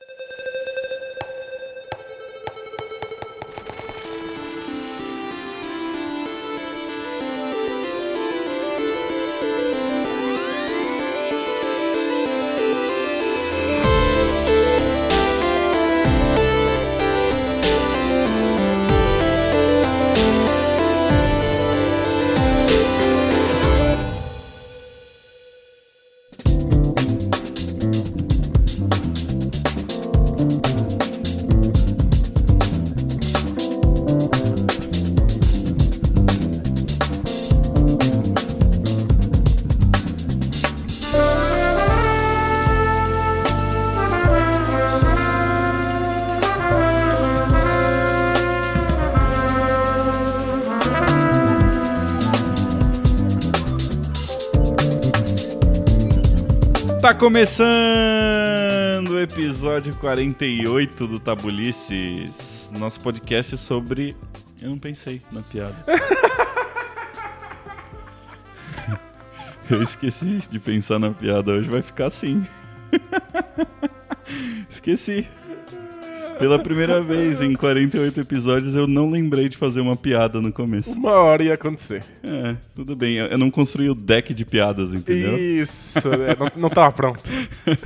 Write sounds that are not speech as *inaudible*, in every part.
you começando o episódio 48 do Tabulices, nosso podcast sobre. Eu não pensei na piada. *laughs* Eu esqueci de pensar na piada, hoje vai ficar assim. *laughs* Esqueci. Pela primeira vez em 48 episódios eu não lembrei de fazer uma piada no começo. Uma hora ia acontecer. É, tudo bem. Eu não construí o deck de piadas, entendeu? Isso, é, não, não tava pronto.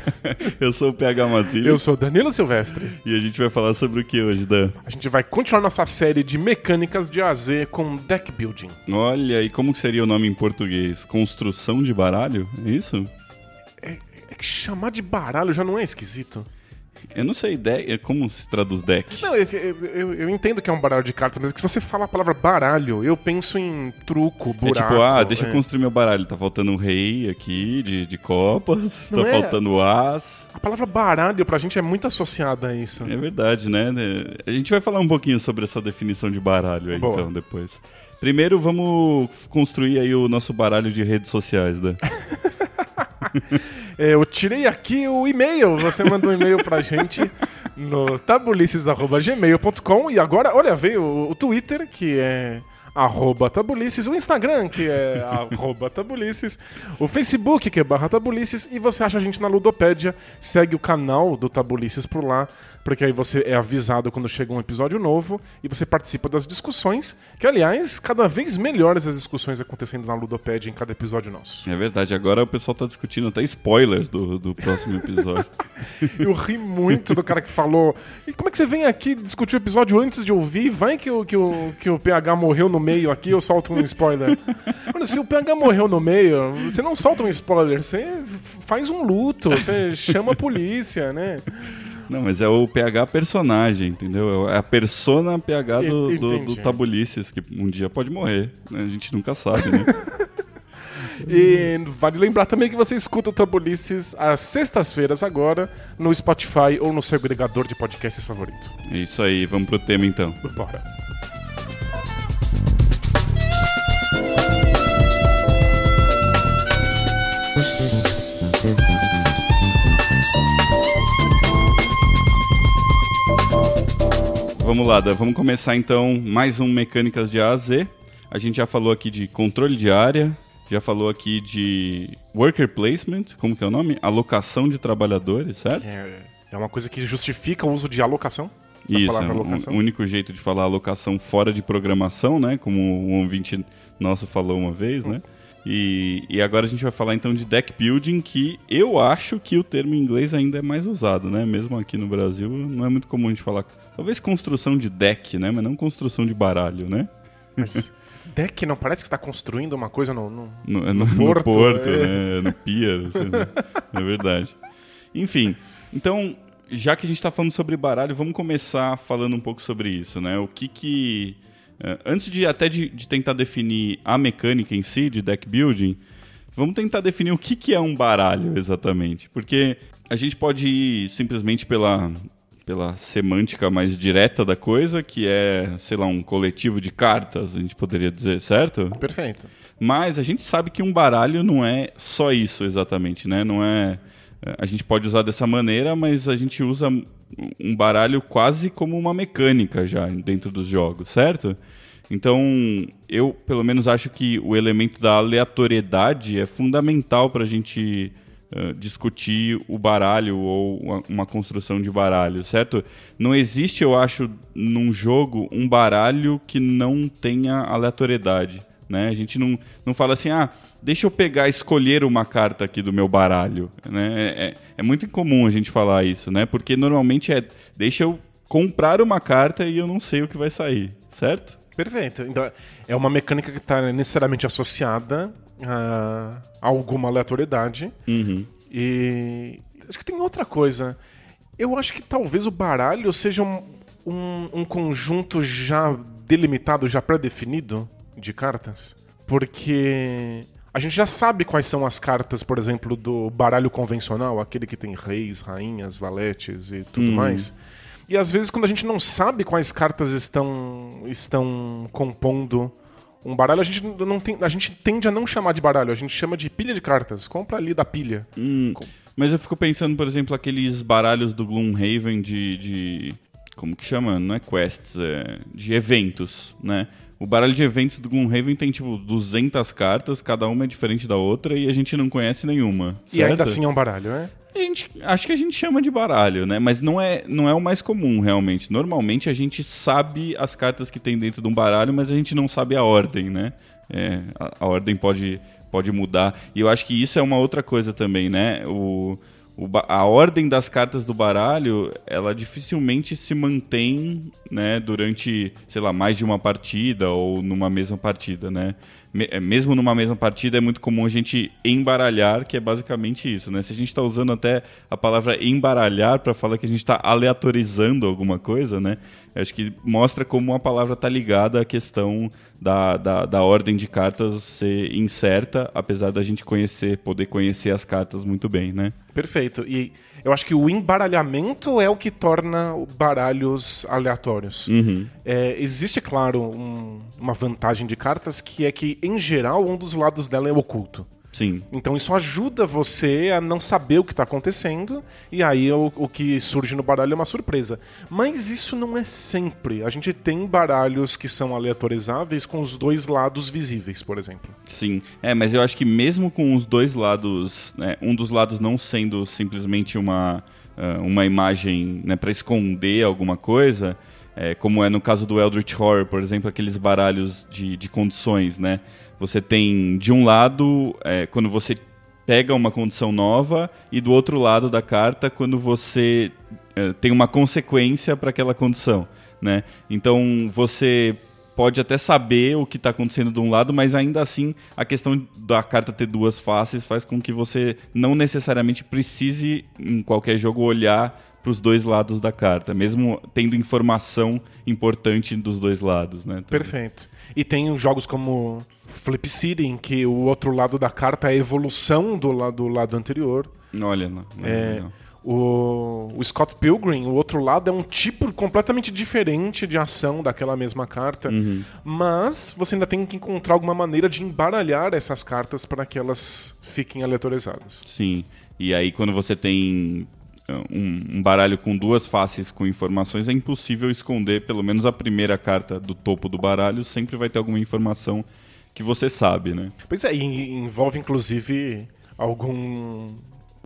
*laughs* eu sou o PH Mazilha. Eu sou Danilo Silvestre. E a gente vai falar sobre o que hoje, Dan? A gente vai continuar nossa série de mecânicas de AZ com deck building. Olha, e como que seria o nome em português? Construção de baralho? É isso? É, é que chamar de baralho já não é esquisito. Eu não sei, deck, como se traduz deck? Não, eu, eu, eu, entendo que é um baralho de cartas, mas é que se você fala a palavra baralho, eu penso em truco, buraco. É tipo, ah, deixa é. eu construir meu baralho. Tá faltando um rei aqui de, de copas, não tá é... faltando as. A palavra baralho pra gente é muito associada a isso. É verdade, né? A gente vai falar um pouquinho sobre essa definição de baralho aí, Boa. então, depois. Primeiro, vamos construir aí o nosso baralho de redes sociais, né? *laughs* Eu tirei aqui o e-mail. Você mandou um e-mail pra gente no tabulices.gmail.com e agora, olha, veio o Twitter, que é arroba tabulices, o Instagram, que é *laughs* arroba tabulices, o Facebook, que é barra tabulices, e você acha a gente na Ludopédia, segue o canal do Tabulices por lá, porque aí você é avisado quando chega um episódio novo e você participa das discussões, que aliás, cada vez melhores as discussões acontecendo na Ludopédia em cada episódio nosso. É verdade, agora o pessoal tá discutindo até spoilers do, do próximo episódio. *laughs* Eu ri muito do cara que falou, e como é que você vem aqui discutir o episódio antes de ouvir? Vai que o, que o, que o PH morreu no meio aqui, eu solto um spoiler. Mano, se o PH morreu no meio, você não solta um spoiler, você faz um luto, você chama a polícia, né? Não, mas é o PH personagem, entendeu? É a persona PH do, do, do Tabulices, que um dia pode morrer. Né? A gente nunca sabe, né? *laughs* E vale lembrar também que você escuta o Tabulices às sextas-feiras agora no Spotify ou no seu agregador de podcasts favorito. É isso aí, vamos pro tema então. Bora. Vamos lá, vamos começar então mais um Mecânicas de A a Z. A gente já falou aqui de controle de área, já falou aqui de worker placement, como que é o nome? Alocação de trabalhadores, certo? É, é uma coisa que justifica o uso de alocação. Isso, é um, o único jeito de falar alocação fora de programação, né? Como um ouvinte nosso falou uma vez, né? E, e, agora a gente vai falar então de deck building, que eu acho que o termo em inglês ainda é mais usado, né? Mesmo aqui no Brasil, não é muito comum a gente falar. Talvez construção de deck, né? Mas não construção de baralho, né? Mas deck não parece que está construindo uma coisa no, no, no, no, no porto, porto é. né? No pier, né? é verdade. Enfim, então, já que a gente está falando sobre baralho, vamos começar falando um pouco sobre isso, né? O que que antes de até de, de, tentar definir a mecânica em si de deck building, vamos tentar definir o que, que é um baralho exatamente. Porque a gente pode ir simplesmente pela, pela semântica mais direta da coisa, que é, sei lá, um coletivo de cartas, a gente poderia dizer, certo? Perfeito. Mas a gente sabe que um baralho não é só isso exatamente, né? Não é. A gente pode usar dessa maneira, mas a gente usa um baralho quase como uma mecânica já dentro dos jogos, certo? Então, eu pelo menos acho que o elemento da aleatoriedade é fundamental para a gente uh, discutir o baralho ou uma, construção de baralho, certo? Não existe, eu acho, num jogo um baralho que não tenha aleatoriedade. Né? A gente não, não fala assim, ah, deixa eu pegar, escolher uma carta aqui do meu baralho. Né? É, é, é muito incomum a gente falar isso, né? Porque normalmente é, deixa eu comprar uma carta e eu não sei o que vai sair, certo? Perfeito. Então, é uma mecânica que está necessariamente associada a alguma aleatoriedade. Uhum. E acho que tem outra coisa. Eu acho que talvez o baralho seja um, um, um conjunto já delimitado, já pré-definido de cartas, porque a gente já sabe quais são as cartas, por exemplo, do baralho convencional, aquele que tem reis, rainhas, valetes e tudo hum. mais. E às vezes quando a gente não sabe quais cartas estão estão compondo um baralho, a gente não tem, a gente tende a não chamar de baralho, a gente chama de pilha de cartas. Compra ali da pilha. Hum, mas eu fico pensando, por exemplo, aqueles baralhos do Gloomhaven de, de como que chama? Não é quests, é de eventos, né? O baralho de eventos do Gloomhaven tem, tipo, 200 cartas, cada uma é diferente da outra e a gente não conhece nenhuma. Certo? E ainda assim é um baralho, é? A gente, acho que a gente chama de baralho, né? Mas não é, não é o mais comum, realmente. Normalmente a gente sabe as cartas que tem dentro de um baralho, mas a gente não sabe a ordem, né? É, a, a ordem pode, pode mudar. E eu acho que isso é uma outra coisa também, né? O, a ordem das cartas do baralho, ela dificilmente se mantém, né, durante, sei lá, mais de uma partida ou numa mesma partida, né? É, mesmo numa mesma partida é muito comum a gente embaralhar, que é basicamente isso, né? Se a gente está usando até a palavra embaralhar para falar que a gente está aleatorizando alguma coisa, né? Acho que mostra como a palavra está ligada à questão da, da, da, ordem de cartas ser incerta, apesar da gente conhecer, poder conhecer as cartas muito bem, né? Perfeito. E eu acho que o embaralhamento é o que torna baralhos aleatórios. Uhum. É, existe, claro, um, uma vantagem de cartas que é que, em geral, um dos lados dela é oculto. Sim. Então isso ajuda você a não saber o que está acontecendo e aí o, o, que surge no baralho é uma surpresa. Mas isso não é sempre. A gente tem baralhos que são aleatorizáveis com os dois lados visíveis, por exemplo. Sim. É, mas eu acho que mesmo com os dois lados, né, um dos lados não sendo simplesmente uma, uh, uma imagem né, para esconder alguma coisa, é, como é no caso do Eldritch Horror, por exemplo, aqueles baralhos de, de condições, né? Você tem, de um lado, é, quando você pega uma condição nova, e do outro lado da carta, quando você é, tem uma consequência para aquela condição. Né? Então você pode até saber o que está acontecendo de um lado, mas ainda assim a questão da carta ter duas faces faz com que você não necessariamente precise, em qualquer jogo, olhar para os dois lados da carta, mesmo tendo informação importante dos dois lados. Né? Perfeito. E tem jogos como Flip City, em que o outro lado da carta é a evolução do lado, do lado anterior. Olha, não, não, é, não. O, o, Scott Pilgrim, o outro lado, é um tipo completamente diferente de ação daquela mesma carta. Uhum. Mas você ainda tem que encontrar alguma maneira de embaralhar essas cartas para que elas fiquem aleatorizadas. Sim. E aí, quando você tem uh, um, um, baralho com duas faces com informações, é impossível esconder pelo menos a primeira carta do topo do baralho. Sempre vai ter alguma informação que você sabe, né? Pois é, e envolve inclusive algum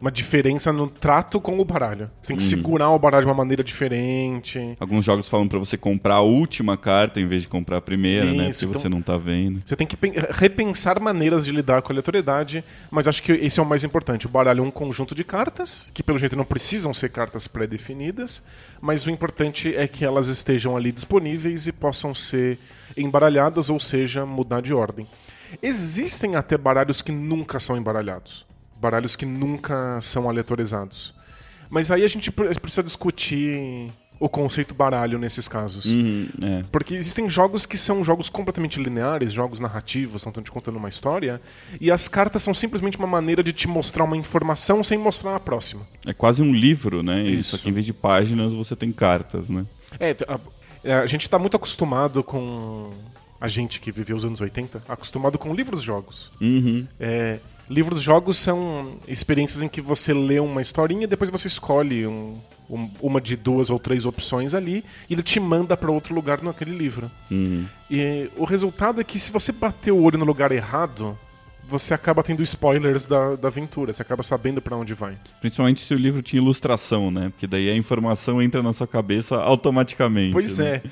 uma diferença no trato com o baralho. Você tem que hum. segurar o baralho de uma maneira diferente. Alguns jogos falam para você comprar a última carta em vez de comprar a primeira, né? Isso, né? Porque então, você não tá vendo. Você tem que repensar maneiras de lidar com a aleatoriedade, mas acho que esse é o mais importante. O baralho é um conjunto de cartas, que pelo jeito não precisam ser cartas pré-definidas, mas o importante é que elas estejam ali disponíveis e possam ser embaralhadas, ou seja, mudar de ordem. Existem até baralhos que nunca são embaralhados baralhos que nunca são aleatorizados. Mas aí a gente precisa discutir o conceito baralho nesses casos. Uhum, é. Porque existem jogos que são jogos completamente lineares, jogos narrativos, estão te contando uma história, e as cartas são simplesmente uma maneira de te mostrar uma informação sem mostrar a próxima. É quase um livro, né? Isso. Em vez de páginas, você tem cartas, né? É, a, a gente está muito acostumado com. A gente que viveu os anos 80, acostumado com livros-jogos. Uhum. É, Livros-jogos são experiências em que você lê uma historinha e depois você escolhe um, um, uma de duas ou três opções ali e ele te manda para outro lugar naquele livro. Uhum. E o resultado é que se você bater o olho no lugar errado, você acaba tendo spoilers da, da aventura, você acaba sabendo para onde vai. Principalmente se o livro tinha ilustração, né? Porque daí a informação entra na sua cabeça automaticamente. Pois né?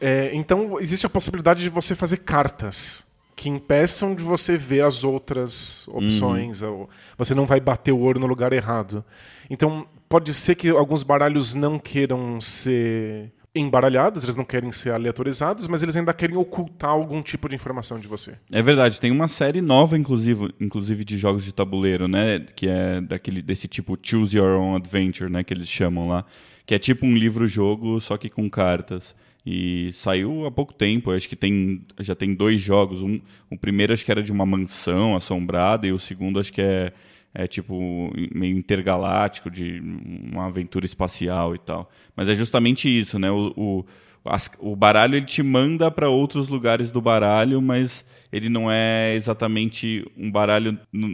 é. é. Então existe a possibilidade de você fazer cartas que impeçam de você ver as outras opções. Uhum. você não vai bater o ouro no lugar errado. Então pode ser que alguns baralhos não queiram ser embaralhados, eles não querem ser aleatorizados, mas eles ainda querem ocultar algum tipo de informação de você. É verdade, tem uma série nova, inclusive, inclusive de jogos de tabuleiro, né? Que é daquele, desse tipo Choose Your Own Adventure, né? Que eles chamam lá. Que é tipo um livro-jogo, só que com cartas. E saiu há pouco tempo, acho que tem, já tem dois jogos. Um, o primeiro acho que era de uma mansão assombrada e o segundo acho que é é tipo meio intergaláctico de uma aventura espacial e tal. Mas é justamente isso, né? O, o, as, o baralho ele te manda para outros lugares do baralho, mas ele não é exatamente um baralho no,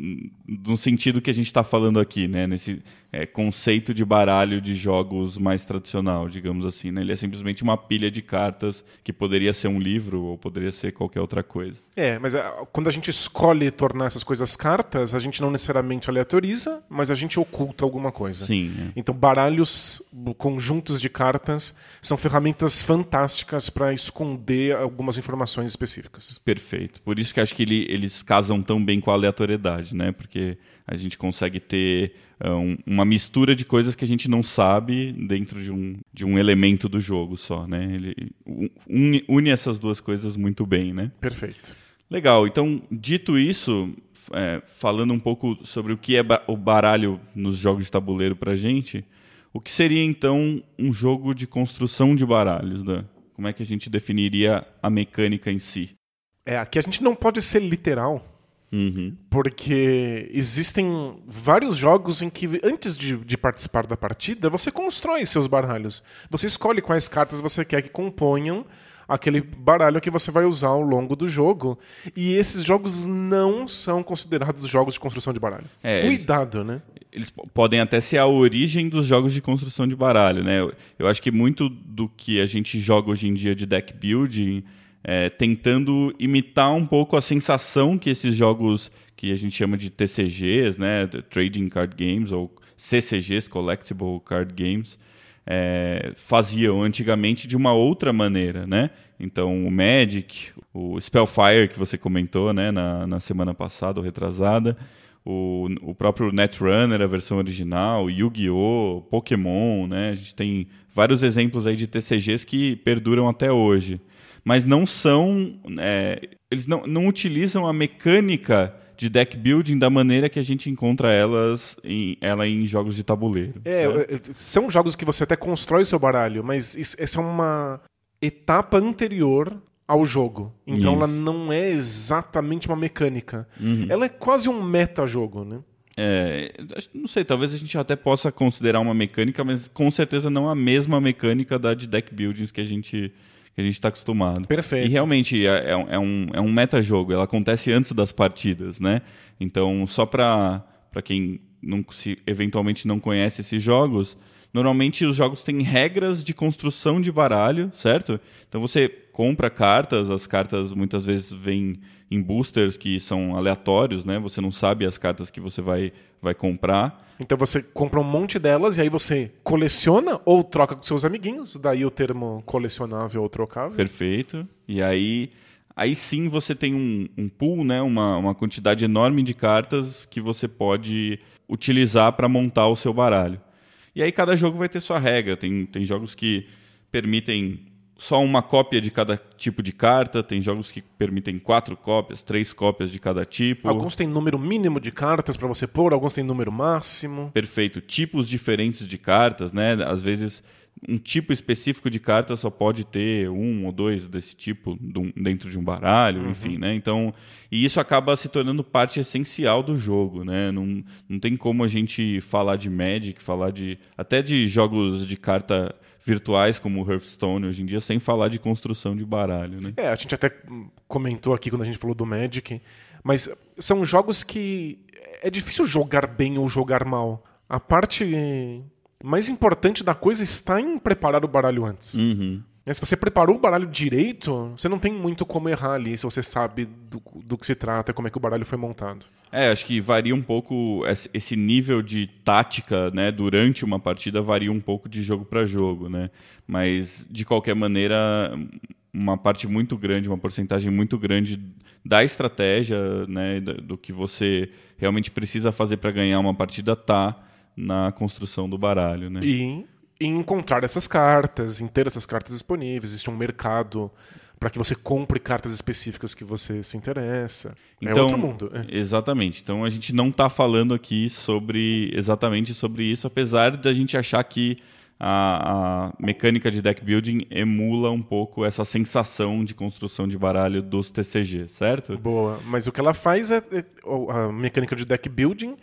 no sentido que a gente está falando aqui, né? Nesse é, conceito de baralho de jogos mais tradicional, digamos assim. Né? Ele é simplesmente uma pilha de cartas que poderia ser um livro ou poderia ser qualquer outra coisa. É, mas ah, quando a gente escolhe tornar essas coisas cartas, a gente não necessariamente aleatoriza, mas a gente oculta alguma coisa. Sim. É. Então, baralhos, conjuntos de cartas, são ferramentas fantásticas para esconder algumas informações específicas. Perfeito. Por isso que acho que ele, eles casam tão bem com a aleatoriedade, né? Porque a gente consegue ter um, uma mistura de coisas que a gente não sabe dentro de um, de um elemento do jogo só, né? Ele une, une essas duas coisas muito bem, né? Perfeito. Legal. Então, dito isso, é, falando um pouco sobre o que é o baralho nos jogos de tabuleiro para gente, o que seria então um jogo de construção de baralhos, Dan? Como é que a gente definiria a mecânica em si? É, aqui a gente não pode ser literal, Uhum. Porque existem vários jogos em que, antes de, de, participar da partida, você constrói seus baralhos. Você escolhe quais cartas você quer que componham aquele baralho que você vai usar ao longo do jogo. E esses jogos não são considerados jogos de construção de baralho. É, Cuidado, eles, né? Eles podem até ser a origem dos jogos de construção de baralho, né? Eu, eu acho que muito do que a gente joga hoje em dia de deck building é, tentando imitar um pouco a sensação que esses jogos que a gente chama de TCGs, né, Trading Card Games, ou CCGs, Collectible Card Games, é, faziam antigamente de uma outra maneira, né? Então, o Magic, o Spellfire, que você comentou né, na, na semana passada ou retrasada, o, o próprio Netrunner, a versão original, Yu-Gi-Oh!, Pokémon, né? A gente tem vários exemplos aí de TCGs que perduram até hoje mas não são. É, eles não, não utilizam a mecânica de deck building da maneira que a gente encontra elas em, ela em jogos de tabuleiro. É, é, são jogos que você até constrói seu baralho, mas isso, essa é uma etapa anterior ao jogo. Então isso. ela não é exatamente uma mecânica. Uhum. Ela é quase um meta-jogo, né? É, não sei, talvez a gente até possa considerar uma mecânica, mas com certeza não a mesma mecânica da de deck buildings que a gente que a gente está acostumado. Perfeito. E realmente é, é, é, um, é um meta-jogo, ela acontece antes das partidas, né? Então, só para quem não, se eventualmente não conhece esses jogos, normalmente os jogos têm regras de construção de baralho, certo? Então você compra cartas, as cartas muitas vezes vêm em boosters que são aleatórios, né? Você não sabe as cartas que você vai, vai comprar. Então você compra um monte delas e aí você coleciona ou troca com seus amiguinhos, daí o termo colecionável ou trocável. Perfeito. E aí, aí sim você tem um, um pool, né? uma, uma quantidade enorme de cartas que você pode utilizar para montar o seu baralho. E aí cada jogo vai ter sua regra. Tem, tem jogos que permitem só uma cópia de cada tipo de carta. Tem jogos que permitem quatro cópias, três cópias de cada tipo. Alguns têm número mínimo de cartas para você pôr, alguns têm número máximo. Perfeito. Tipos diferentes de cartas, né? Às vezes um tipo específico de carta só pode ter um ou dois desse tipo dentro de um baralho, uhum. enfim, né? Então, e isso acaba se tornando parte essencial do jogo, né? Não, não tem como a gente falar de Magic, falar de até de jogos de carta virtuais como o Hearthstone hoje em dia, sem falar de construção de baralho, né? É, a gente até comentou aqui quando a gente falou do Magic, mas são jogos que é difícil jogar bem ou jogar mal. A parte mais importante da coisa está em preparar o baralho antes. Uhum. Mas se você preparou o baralho direito, você não tem muito como errar ali, se você sabe do, do que se trata, como é que o baralho foi montado. É, acho que varia um pouco esse nível de tática, né, durante uma partida varia um pouco de jogo para jogo, né? Mas de qualquer maneira, uma parte muito grande, uma porcentagem muito grande da estratégia, né, do que você realmente precisa fazer para ganhar uma partida tá na construção do baralho, né? E em encontrar essas cartas, em ter essas cartas disponíveis, existe um mercado para que você compre cartas específicas que você se interessa. Então, é outro mundo. É. Exatamente. Então a gente não está falando aqui sobre exatamente sobre isso, apesar de a gente achar que a, a, mecânica de deck building emula um pouco essa sensação de construção de baralho dos TCG, certo? Boa. Mas o que ela faz é, é a mecânica de deck building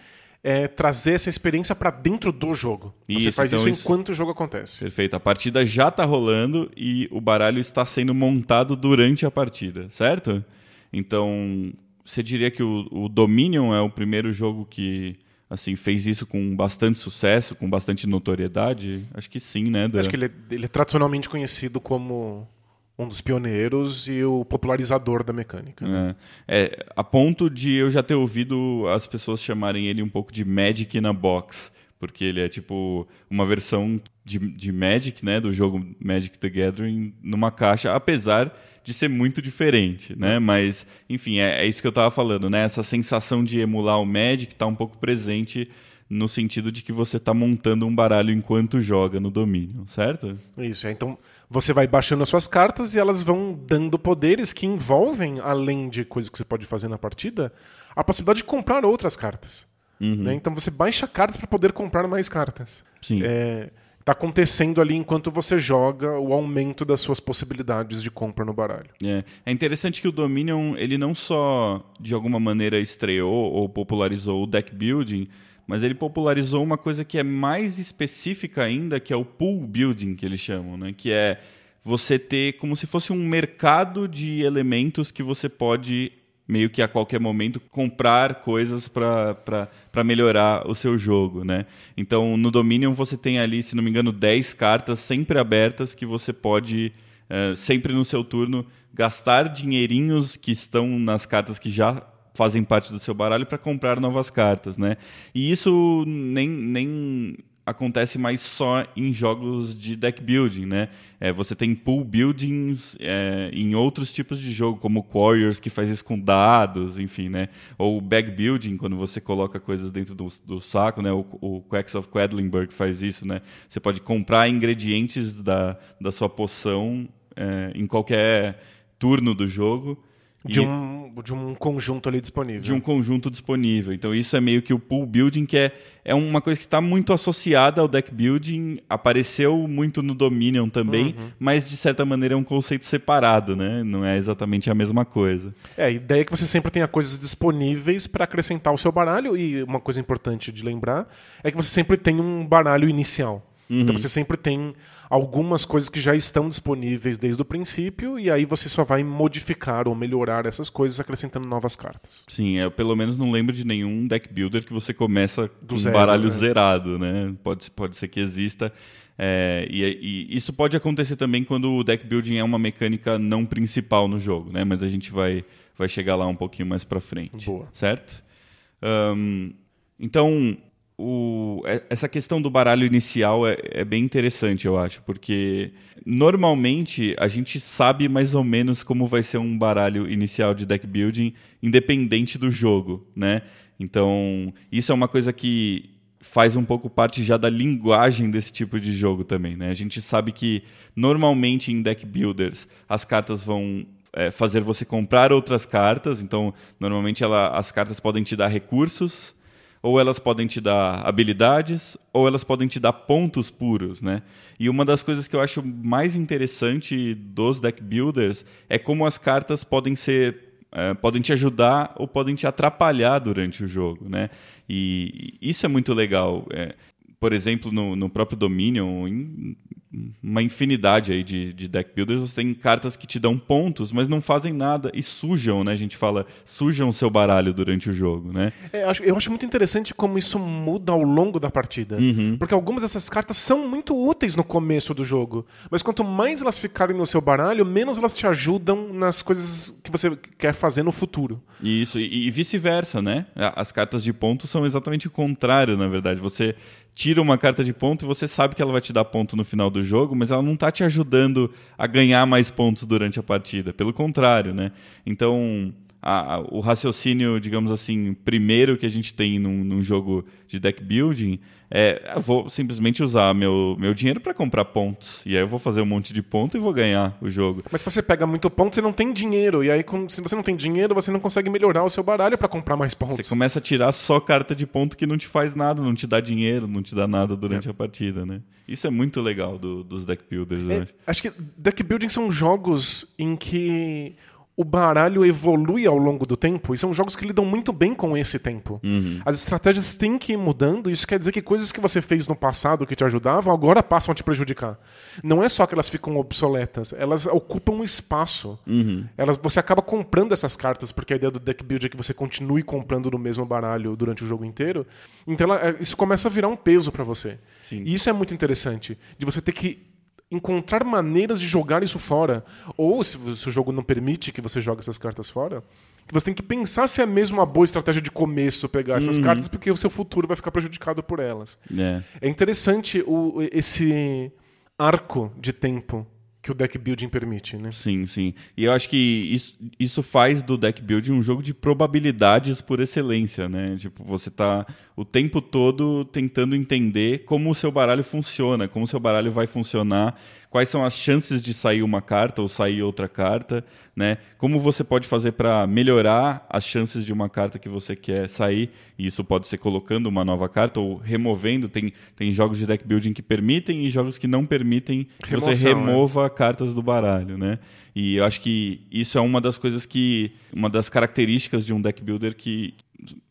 é, trazer essa experiência para dentro do jogo. Você faz então isso, enquanto o jogo acontece. Perfeito. A partida já está rolando e o baralho está sendo montado durante a partida, certo? Então, você diria que o, o Dominion é o primeiro jogo que assim fez isso com bastante sucesso, com bastante notoriedade? Acho que sim, né? Acho que ele é, ele é tradicionalmente conhecido como um dos pioneiros e o popularizador da mecânica. Né? É. é. a ponto de eu já ter ouvido as pessoas chamarem ele um pouco de Magic na Box, porque ele é tipo uma versão de, de Magic, né, do jogo Magic the Gathering numa caixa, apesar de ser muito diferente, né? Mas, enfim, é, é isso que eu estava falando, né? Essa sensação de emular o Magic está um pouco presente no sentido de que você está montando um baralho enquanto joga no domínio, certo? Isso, é. Então você vai baixando as suas cartas e elas vão dando poderes que envolvem, além de coisas que você pode fazer na partida, a possibilidade de comprar outras cartas. Uhum. Né? Então você baixa cartas para poder comprar mais cartas. Sim. É, tá acontecendo ali enquanto você joga o aumento das suas possibilidades de compra no baralho. É, é interessante que o Dominion ele não só de alguma maneira estreou ou popularizou o deck building, mas ele popularizou uma coisa que é mais específica ainda, que é o pool building, que eles chamam, né? que é você ter como se fosse um mercado de elementos que você pode meio que a qualquer momento comprar coisas para melhorar o seu jogo, né? Então, no Dominion você tem ali, se não me engano, 10 cartas sempre abertas que você pode, uh, sempre no seu turno, gastar dinheirinhos que estão nas cartas que já fazem parte do seu baralho para comprar novas cartas, né? E isso nem, nem acontece mais só em jogos de deck building, né? É, você tem pool buildings é, em outros tipos de jogo, como Warriors, que faz isso com dados, enfim, né? Ou bag building, quando você coloca coisas dentro do, do saco, né? O, o Quacks of Quedlinburg faz isso, né? Você pode comprar ingredientes da, da sua poção é, em qualquer turno do jogo de, e, um, de um conjunto ali disponível. De um conjunto disponível. Então isso é meio que o pool building, que é, é uma coisa que está muito associada ao deck building, apareceu muito no Dominion também, uhum. mas de certa maneira é um conceito separado, né? Não é exatamente a mesma coisa. É, a ideia é que você sempre tenha coisas disponíveis para acrescentar ao seu baralho, e uma coisa importante de lembrar é que você sempre tem um baralho inicial. Então, uhum. Então você sempre tem algumas coisas que já estão disponíveis desde o princípio e aí você só vai modificar ou melhorar essas coisas acrescentando novas cartas. Sim, eu pelo menos não lembro de nenhum deck builder que você começa com zero, um baralho né? zerado, né? Pode, pode ser que exista. É, e, e, isso pode acontecer também quando o deck building é uma mecânica não principal no jogo, né? Mas a gente vai, vai chegar lá um pouquinho mais para frente. Boa. Certo? Um, então, o, é, essa questão do baralho inicial é, é, bem interessante, eu acho, porque normalmente a gente sabe mais ou menos como vai ser um baralho inicial de deck building, independente do jogo, né? Então, isso é uma coisa que faz um pouco parte já da linguagem desse tipo de jogo também, né? A gente sabe que normalmente em deck builders as cartas vão é, fazer você comprar outras cartas, então normalmente ela, as cartas podem te dar recursos ou elas podem te dar habilidades, ou elas podem te dar pontos puros, né? E uma das coisas que eu acho mais interessante dos deck builders é como as cartas podem ser é, podem te ajudar ou podem te atrapalhar durante o jogo, né? E isso é muito legal. É, por exemplo, no, no próprio Dominion, em uma infinidade aí de, de deck builders. Você tem cartas que te dão pontos, mas não fazem nada e sujam, né? A gente fala, sujam o seu baralho durante o jogo, né? É, eu, acho, eu acho muito interessante como isso muda ao longo da partida. Uhum. Porque algumas dessas cartas são muito úteis no começo do jogo. Mas quanto mais elas ficarem no seu baralho, menos elas te ajudam nas coisas que você quer fazer no futuro. Isso, e, e vice-versa, né? As cartas de ponto são exatamente o contrário, na verdade. Você tira uma carta de ponto e você sabe que ela vai te dar ponto no final do jogo, mas ela não está te ajudando a ganhar mais pontos durante a partida. Pelo contrário, né? Então, a, a, o raciocínio, digamos assim, primeiro que a gente tem num, num jogo de deck building é, vou simplesmente usar meu, meu dinheiro para comprar pontos. E aí eu vou fazer um monte de ponto e vou ganhar o jogo. Mas se você pega muito ponto, você não tem dinheiro. E aí, se você não tem dinheiro, você não consegue melhorar o seu baralho para comprar mais pontos. Você começa a tirar só carta de ponto que não te faz nada, não te dá dinheiro, não te dá nada durante é. a partida, né? Isso é muito legal do, dos deck builders, é, acho. Acho que deck building são jogos em que o baralho evolui ao longo do tempo e são jogos que lidam muito bem com esse tempo. Uhum. As estratégias têm que ir mudando, isso quer dizer que coisas que você fez no passado que te ajudavam agora passam a te prejudicar. Não é só que elas ficam obsoletas, elas ocupam espaço. Uhum. Elas, você acaba comprando essas cartas, porque a ideia do deck build é que você continue comprando no mesmo baralho durante o jogo inteiro. Então ela, é, isso começa a virar um peso para você. Sim. E isso é muito interessante, de você ter que encontrar maneiras de jogar isso fora. Ou, se, o jogo não permite que você jogue essas cartas fora, que você tem que pensar se é mesmo uma boa estratégia de começo pegar essas Uhum. cartas, porque o seu futuro vai ficar prejudicado por elas. É. É interessante o, esse arco de tempo que o deck building permite, né? Sim, sim. E eu acho que isso, isso faz do deck building um jogo de probabilidades por excelência, né? Tipo, você tá o tempo todo tentando entender como o seu baralho funciona, como o seu baralho vai funcionar, quais são as chances de sair uma carta ou sair outra carta, né? Como você pode fazer para melhorar as chances de uma carta que você quer sair, e isso pode ser colocando uma nova carta ou removendo, tem, tem jogos de deck building que permitem e jogos que não permitem que você Remoção, é. remova cartas do baralho, né? E eu acho que isso é uma das coisas que. Uma das características de um deck builder que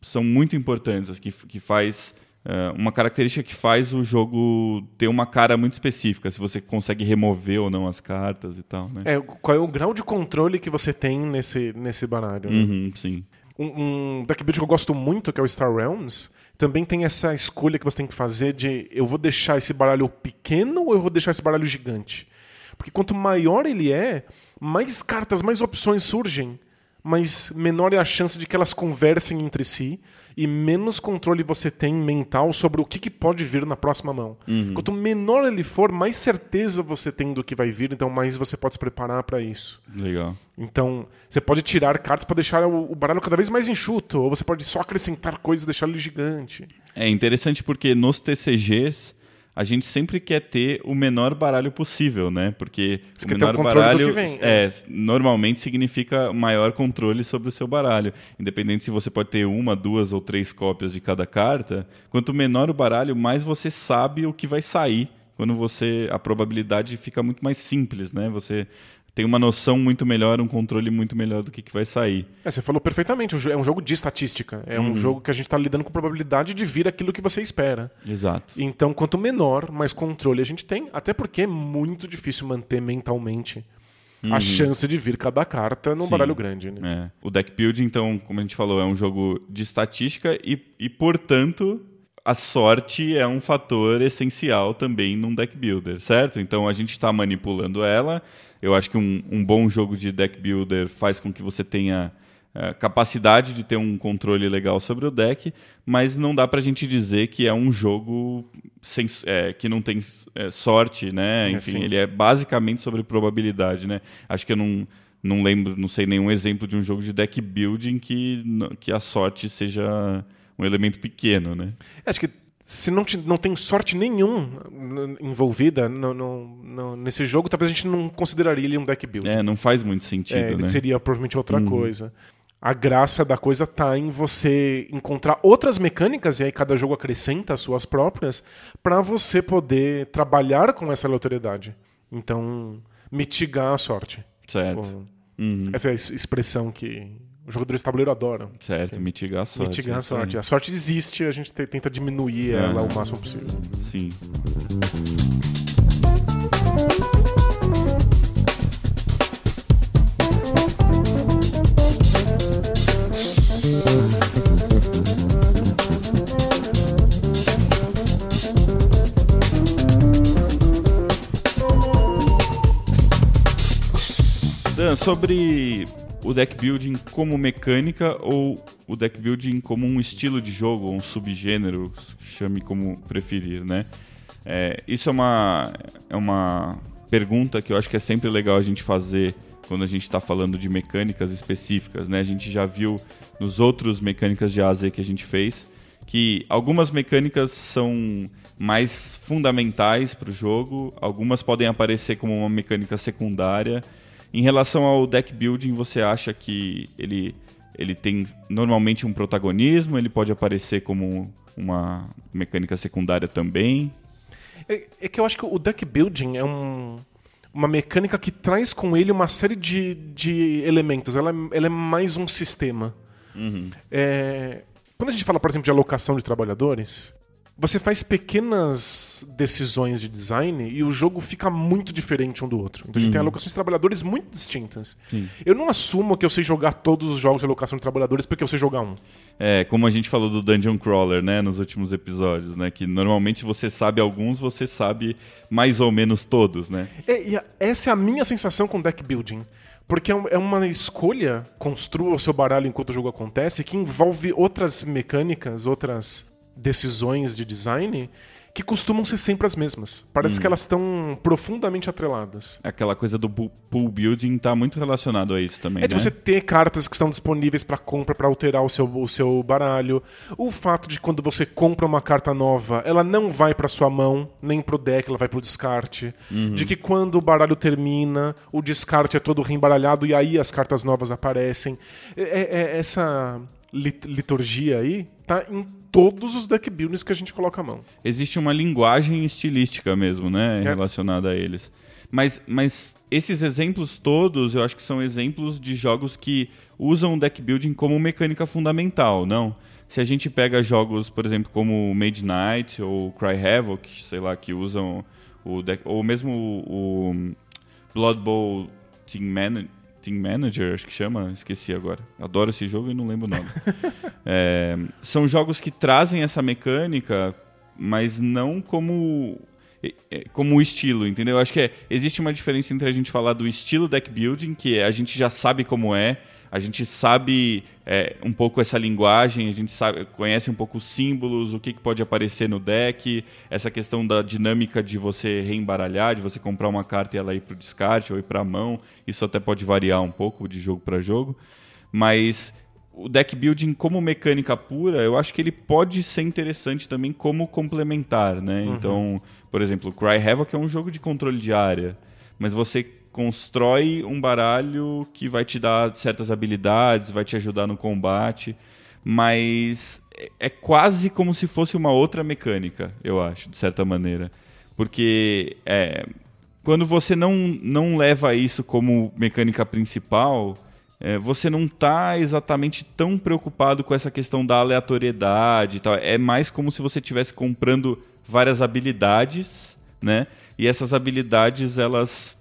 são muito importantes, que, que faz. eh, uma característica que faz o jogo ter uma cara muito específica, se você consegue remover ou não as cartas e tal, né? É, qual é o grau de controle que você tem nesse, nesse baralho, né? Uhum, sim. Um, um deck build que eu gosto muito, que é o Star Realms, também tem essa escolha que você tem que fazer de eu vou deixar esse baralho pequeno ou eu vou deixar esse baralho gigante? Porque quanto maior ele é, mais cartas, mais opções surgem, mas menor é a chance de que elas conversem entre si e menos controle você tem mental sobre o que, que pode vir na próxima mão. Quanto menor ele for, mais certeza você tem do que vai vir, então mais você pode se preparar para isso. Legal. Então, você pode tirar cartas para deixar o, o baralho cada vez mais enxuto, ou você pode só acrescentar coisas e deixar ele gigante. É interessante porque nos TCGs a gente sempre quer ter o menor baralho possível, né? Porque Você o o menor do baralho que vem, é, normalmente significa maior controle sobre o seu baralho. Independente se você pode ter uma, duas ou três cópias de cada carta, quanto menor o baralho, mais você sabe o que vai sair. Quando você a probabilidade fica muito mais simples, né? Você tem uma noção muito melhor, um controle muito melhor do que, que vai sair. É, você falou perfeitamente, é um jogo de estatística. É um jogo que a gente está lidando com probabilidade de vir aquilo que você espera. Exato. Então, quanto menor, mais controle a gente tem, até porque é muito difícil manter mentalmente a chance de vir cada carta num Sim. baralho grande. Né? É. O deck building, então, como a gente falou, é um jogo de estatística e, e, portanto, a sorte é um fator essencial também num deck builder, certo? Então a gente está manipulando ela. Eu acho que um, um bom jogo de deck builder faz com que você tenha eh, capacidade de ter um controle legal sobre o deck, mas não dá pra gente dizer que é um jogo sem, eh, que não tem eh, sorte, né? É, Enfim, sim. ele é basicamente sobre probabilidade, né? Acho que eu não, não lembro, não sei nenhum exemplo de um jogo de deck building que, que a sorte seja um elemento pequeno, né? Acho que se não, te- não tem sorte nenhum envolvida no- no- no- nesse jogo, talvez a gente não consideraria ele um deck build. É, não faz muito sentido, É, ele né? seria provavelmente outra coisa. A graça da coisa tá em você encontrar outras mecânicas, e aí cada jogo acrescenta as suas próprias, para você poder trabalhar com essa aleatoriedade. Então, mitigar a sorte. Certo, Bom, Essa é a es- expressão que os jogadores de tabuleiro adoram. Certo, mitigar a sorte. Mitigar a sorte. A sorte existe, a gente tenta diminuir é. ela o máximo possível. Sim. Dan, sobre o deck building como mecânica ou o deck building como um estilo de jogo, um subgênero, chame como preferir, né? É, isso é uma, é uma pergunta que eu acho que é sempre legal a gente fazer quando a gente está falando de mecânicas específicas, né? A gente já viu nos outros mecânicas de A a Z que a gente fez que algumas mecânicas são mais fundamentais para o jogo, algumas podem aparecer como uma mecânica secundária. Em relação ao deck building, você acha que ele, ele tem normalmente um protagonismo, ele pode aparecer como uma mecânica secundária também? É, é que eu acho que o deck building é um, uma mecânica que traz com ele uma série de, de elementos. Ela, é, ela é mais um sistema. Uhum. É, quando a gente fala, por exemplo, de alocação de trabalhadores, você faz pequenas decisões de design e o jogo fica muito diferente um do outro. Então a gente tem Uhum. alocações de trabalhadores muito distintas. Sim. Eu não assumo que eu sei jogar todos os jogos de alocação de trabalhadores porque eu sei jogar um. É, como a gente falou do Dungeon Crawler, né, nos últimos episódios, né, que normalmente você sabe alguns, você sabe mais ou menos todos, né? É, e a- essa é a minha sensação com deck building. Porque é é uma escolha, construa o seu baralho enquanto o jogo acontece, que envolve outras mecânicas, outras decisões de design que costumam ser sempre as mesmas. Parece que elas estão profundamente atreladas. Aquela coisa do pool building tá muito relacionado a isso também, É de né? você ter cartas que estão disponíveis para compra para alterar o seu, o seu baralho. O fato de quando você compra uma carta nova, ela não vai para sua mão, nem pro deck, ela vai pro descarte. De que quando o baralho termina, o descarte é todo reembaralhado e aí as cartas novas aparecem. É- é- é- essa lit- liturgia aí tá em todos os deck buildings que a gente coloca a mão. Existe uma linguagem estilística mesmo, né, É. relacionada a eles. Mas, mas esses exemplos todos, eu acho que são exemplos de jogos que usam o deck building como mecânica fundamental, não? Se a gente pega jogos, por exemplo, como Made Knight ou Cry Havoc, sei lá, que usam o deck, ou mesmo o, o Blood Bowl Team, Man- Team Manager, acho que chama, esqueci agora. Adoro esse jogo e não lembro o nome. *laughs* É, são jogos que trazem essa mecânica, mas não como é, é, como estilo, entendeu? Eu acho que é- existe uma diferença entre a gente falar do estilo deck building, que a gente já sabe como é, a gente sabe é, um pouco essa linguagem, a gente sabe, conhece um pouco os símbolos, o que, que pode aparecer no deck, essa questão da dinâmica de você reembaralhar, de você comprar uma carta e ela ir para o descarte ou ir para a mão. Isso até pode variar um pouco de jogo para jogo, mas o deck building como mecânica pura, eu acho que ele pode ser interessante também como complementar, né? Então, por exemplo, o Cry Havoc é um jogo de controle de área, mas você constrói um baralho que vai te dar certas habilidades, vai te ajudar no combate, mas é- quase como se fosse uma outra mecânica, eu acho, de certa maneira. Porque é, quando você não, não leva isso como mecânica principal, é, você não está exatamente tão preocupado com essa questão da aleatoriedade e tal. É mais como se você estivesse comprando várias habilidades, né? E essas habilidades, elas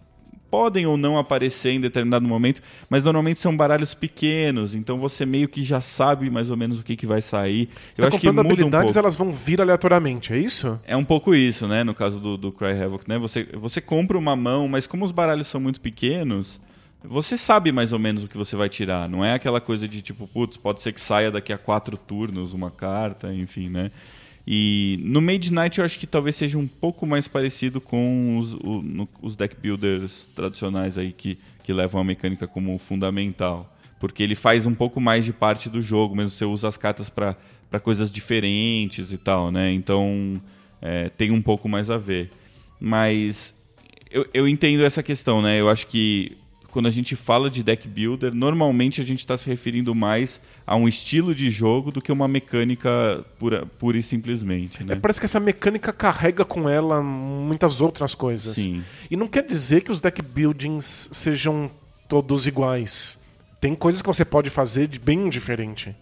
podem ou não aparecer em determinado momento, mas normalmente são baralhos pequenos, então você meio que já sabe mais ou menos o que, que vai sair. Você Eu tá acho que muda um habilidades, pouco. elas vão vir aleatoriamente, é isso? É um pouco isso, né? No caso do, do Cry Havoc, né? Você, você compra uma mão, mas como os baralhos são muito pequenos, você sabe mais ou menos o que você vai tirar. Não é aquela coisa de tipo, putz, pode ser que saia daqui a quatro turnos uma carta, enfim, né? E no Made Knight eu acho que talvez seja um pouco mais parecido com os, o- no- os deck builders tradicionais aí que, que levam a mecânica como fundamental. Porque ele faz um pouco mais de parte do jogo, mesmo você usa as cartas para coisas diferentes e tal, né? Então é, tem um pouco mais a ver. Mas eu, eu entendo essa questão, né? Eu acho que quando a gente fala de deck builder, normalmente a gente está se referindo mais a um estilo de jogo do que uma mecânica pura, pura e simplesmente, né? É, parece que essa mecânica carrega com ela muitas outras coisas. Sim. E não quer dizer que os deck buildings sejam todos iguais. Tem coisas que você pode fazer de bem diferente.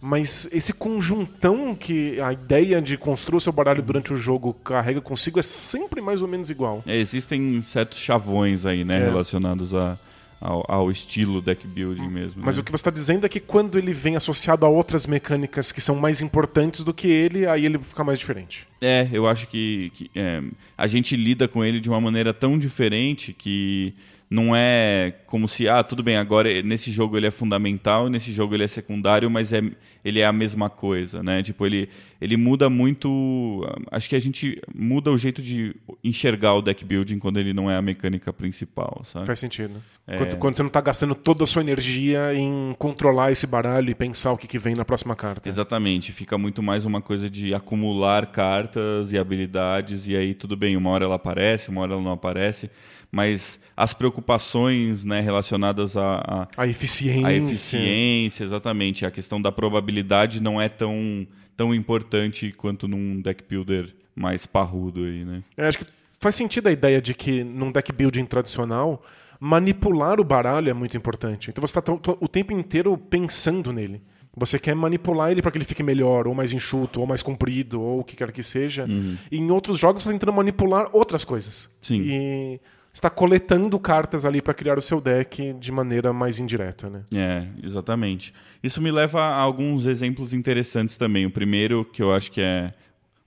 Mas esse conjuntão que a ideia de construir o seu baralho durante o jogo carrega consigo é sempre mais ou menos igual. É, existem certos chavões aí, né? É. Relacionados a, ao, ao estilo deck building mesmo. Mas né? o que você está dizendo é que quando ele vem associado a outras mecânicas que são mais importantes do que ele, aí ele fica mais diferente. É, eu acho que, que, é, a gente lida com ele de uma maneira tão diferente que não é como se, ah, tudo bem, agora nesse jogo ele é fundamental, nesse jogo ele é secundário, mas é, ele é a mesma coisa, né? Tipo, ele, ele muda muito. Acho que a gente muda o jeito de enxergar o deck building quando ele não é a mecânica principal, sabe? Faz sentido. É... Quando, quando, você não está gastando toda a sua energia em controlar esse baralho e pensar o que, que vem na próxima carta. Exatamente. Fica muito mais uma coisa de acumular cartas e habilidades, e aí tudo bem, uma hora ela aparece, uma hora ela não aparece mas as preocupações né, relacionadas à a, a, eficiência. A eficiência, exatamente. A questão da probabilidade não é tão, tão importante quanto num deck builder mais parrudo aí, né? É, acho que faz sentido a ideia de que num deck building tradicional manipular o baralho é muito importante. Então você está o tempo inteiro pensando nele. Você quer manipular ele para que ele fique melhor, ou mais enxuto, ou mais comprido, ou o que quer que seja. Uhum. E em outros jogos você está tentando manipular outras coisas. Sim. E está coletando cartas ali para criar o seu deck de maneira mais indireta, né? É, exatamente. Isso me leva a alguns exemplos interessantes também. O primeiro, que eu acho que é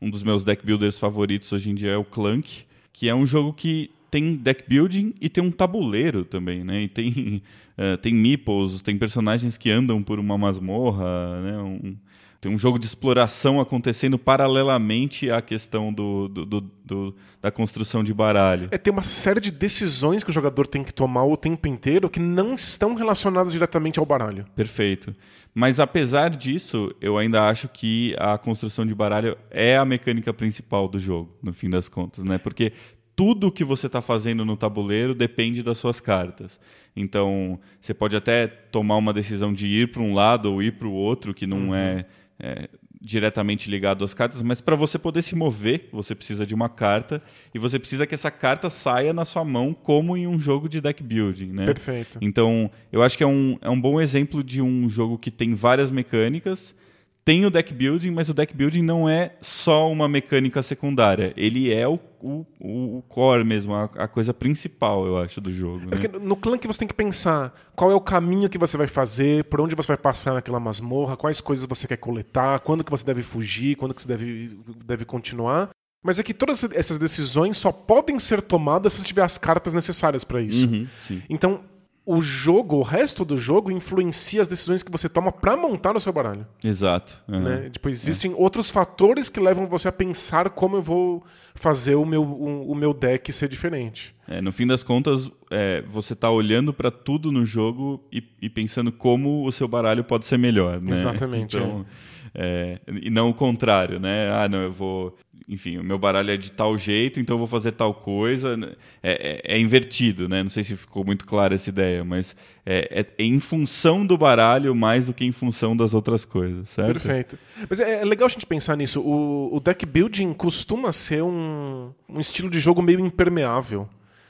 um dos meus deck builders favoritos hoje em dia, é o Clank, que é um jogo que tem deck building e tem um tabuleiro também, né? E tem, uh, *laughs* tem meeples, tem personagens que andam por uma masmorra, né? Um, tem um jogo de exploração acontecendo paralelamente à questão do, do, do, do, da construção de baralho. É, tem uma série de decisões que o jogador tem que tomar o tempo inteiro que não estão relacionadas diretamente ao baralho. Perfeito. Mas apesar disso, eu ainda acho que a construção de baralho é a mecânica principal do jogo, no fim das contas, né? Porque tudo que você está fazendo no tabuleiro depende das suas cartas. Então, você pode até tomar uma decisão de ir para um lado ou ir para o outro, que não uhum. é é, diretamente ligado às cartas, mas para você poder se mover, você precisa de uma carta e você precisa que essa carta saia na sua mão como em um jogo de deck building, né? Perfeito. Então, eu acho que é um, é um bom exemplo de um jogo que tem várias mecânicas tem o deck building, mas o deck building não é só uma mecânica secundária. Ele é o, o, o core mesmo, a, a, coisa principal, eu acho, do jogo. É né? no clã que você tem que pensar qual é o caminho que você vai fazer, por onde você vai passar naquela masmorra, quais coisas você quer coletar, quando que você deve fugir, quando que você deve, deve continuar. Mas é que todas essas decisões só podem ser tomadas se você tiver as cartas necessárias para isso. Uhum, então, o jogo, o resto do jogo, influencia as decisões que você toma para montar o seu baralho. Exato. Uhum. Né? Tipo, existem é. outros fatores que levam você a pensar como eu vou fazer o meu, o, o meu deck ser diferente. É, no fim das contas, é, você está olhando para tudo no jogo e, e, pensando como o seu baralho pode ser melhor. Né? Exatamente. Então, é. e não o contrário, né? Ah, não, eu vou enfim, o meu baralho é de tal jeito, então eu vou fazer tal coisa. É, é, é invertido, né? Não sei se ficou muito clara essa ideia, mas é, é, em função do baralho mais do que em função das outras coisas, certo? Perfeito. Mas é, é legal a gente pensar nisso. O, o deck building costuma ser um, um estilo de jogo meio impermeável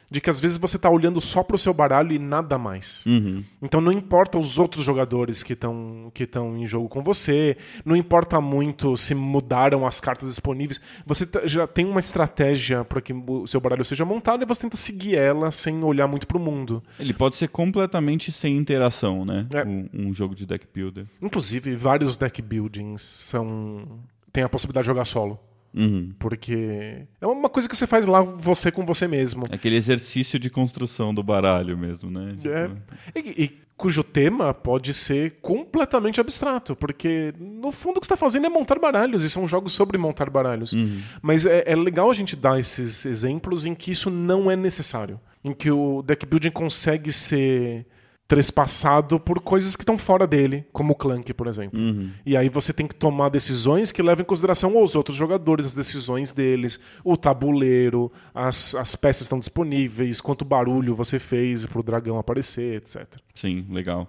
de que às vezes você está olhando só para o seu baralho e nada mais. Uhum. Então não importa os outros jogadores que estão que em jogo com você, não importa muito se mudaram as cartas disponíveis, você já tem uma estratégia para que o seu baralho seja montado e você tenta seguir ela sem olhar muito para o mundo. Ele pode ser completamente sem interação, né? É. Um, um jogo de deck builder. Inclusive, vários deck buildings são tem a possibilidade de jogar solo. Uhum. Porque é uma coisa que você faz lá você com você mesmo. É aquele exercício de construção do baralho mesmo, né? Tipo... É, e, e, cujo tema pode ser completamente abstrato, porque no fundo o que você está fazendo é montar baralhos, e são jogos sobre montar baralhos. Uhum. Mas é, é legal a gente dar esses exemplos em que isso não é necessário. Em que o deck building consegue ser trespassado por coisas que estão fora dele, como o Clank, por exemplo. Uhum. E aí você tem que tomar decisões que levam em consideração os outros jogadores, as decisões deles, o tabuleiro, as, as peças estão disponíveis, quanto barulho você fez para o dragão aparecer, etc. Sim, legal.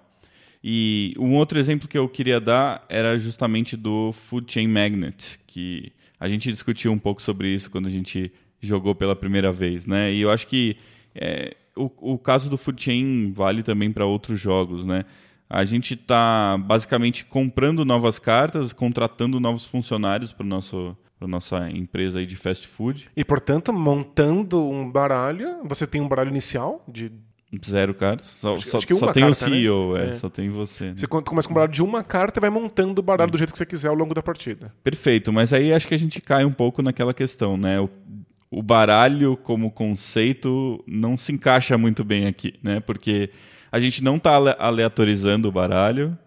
E um outro exemplo que eu queria dar era justamente do Food Chain Magnet, que a gente discutiu um pouco sobre isso quando a gente jogou pela primeira vez, né? E eu acho que é, o, o caso do Food Chain vale também para outros jogos, né? A gente está basicamente comprando novas cartas, contratando novos funcionários para nosso para nossa empresa aí de fast food. E portanto, montando um baralho, você tem um baralho inicial de Zero cartas. Só, acho, só, acho só tem carta, o CEO, né? é, é. só tem você. Né? Você começa com um baralho de uma carta e vai montando o baralho do jeito que você quiser ao longo da partida. Perfeito, mas aí acho que a gente cai um pouco naquela questão, né? O, o baralho como conceito não se encaixa muito bem aqui, né? Porque a gente não está aleatorizando o baralho,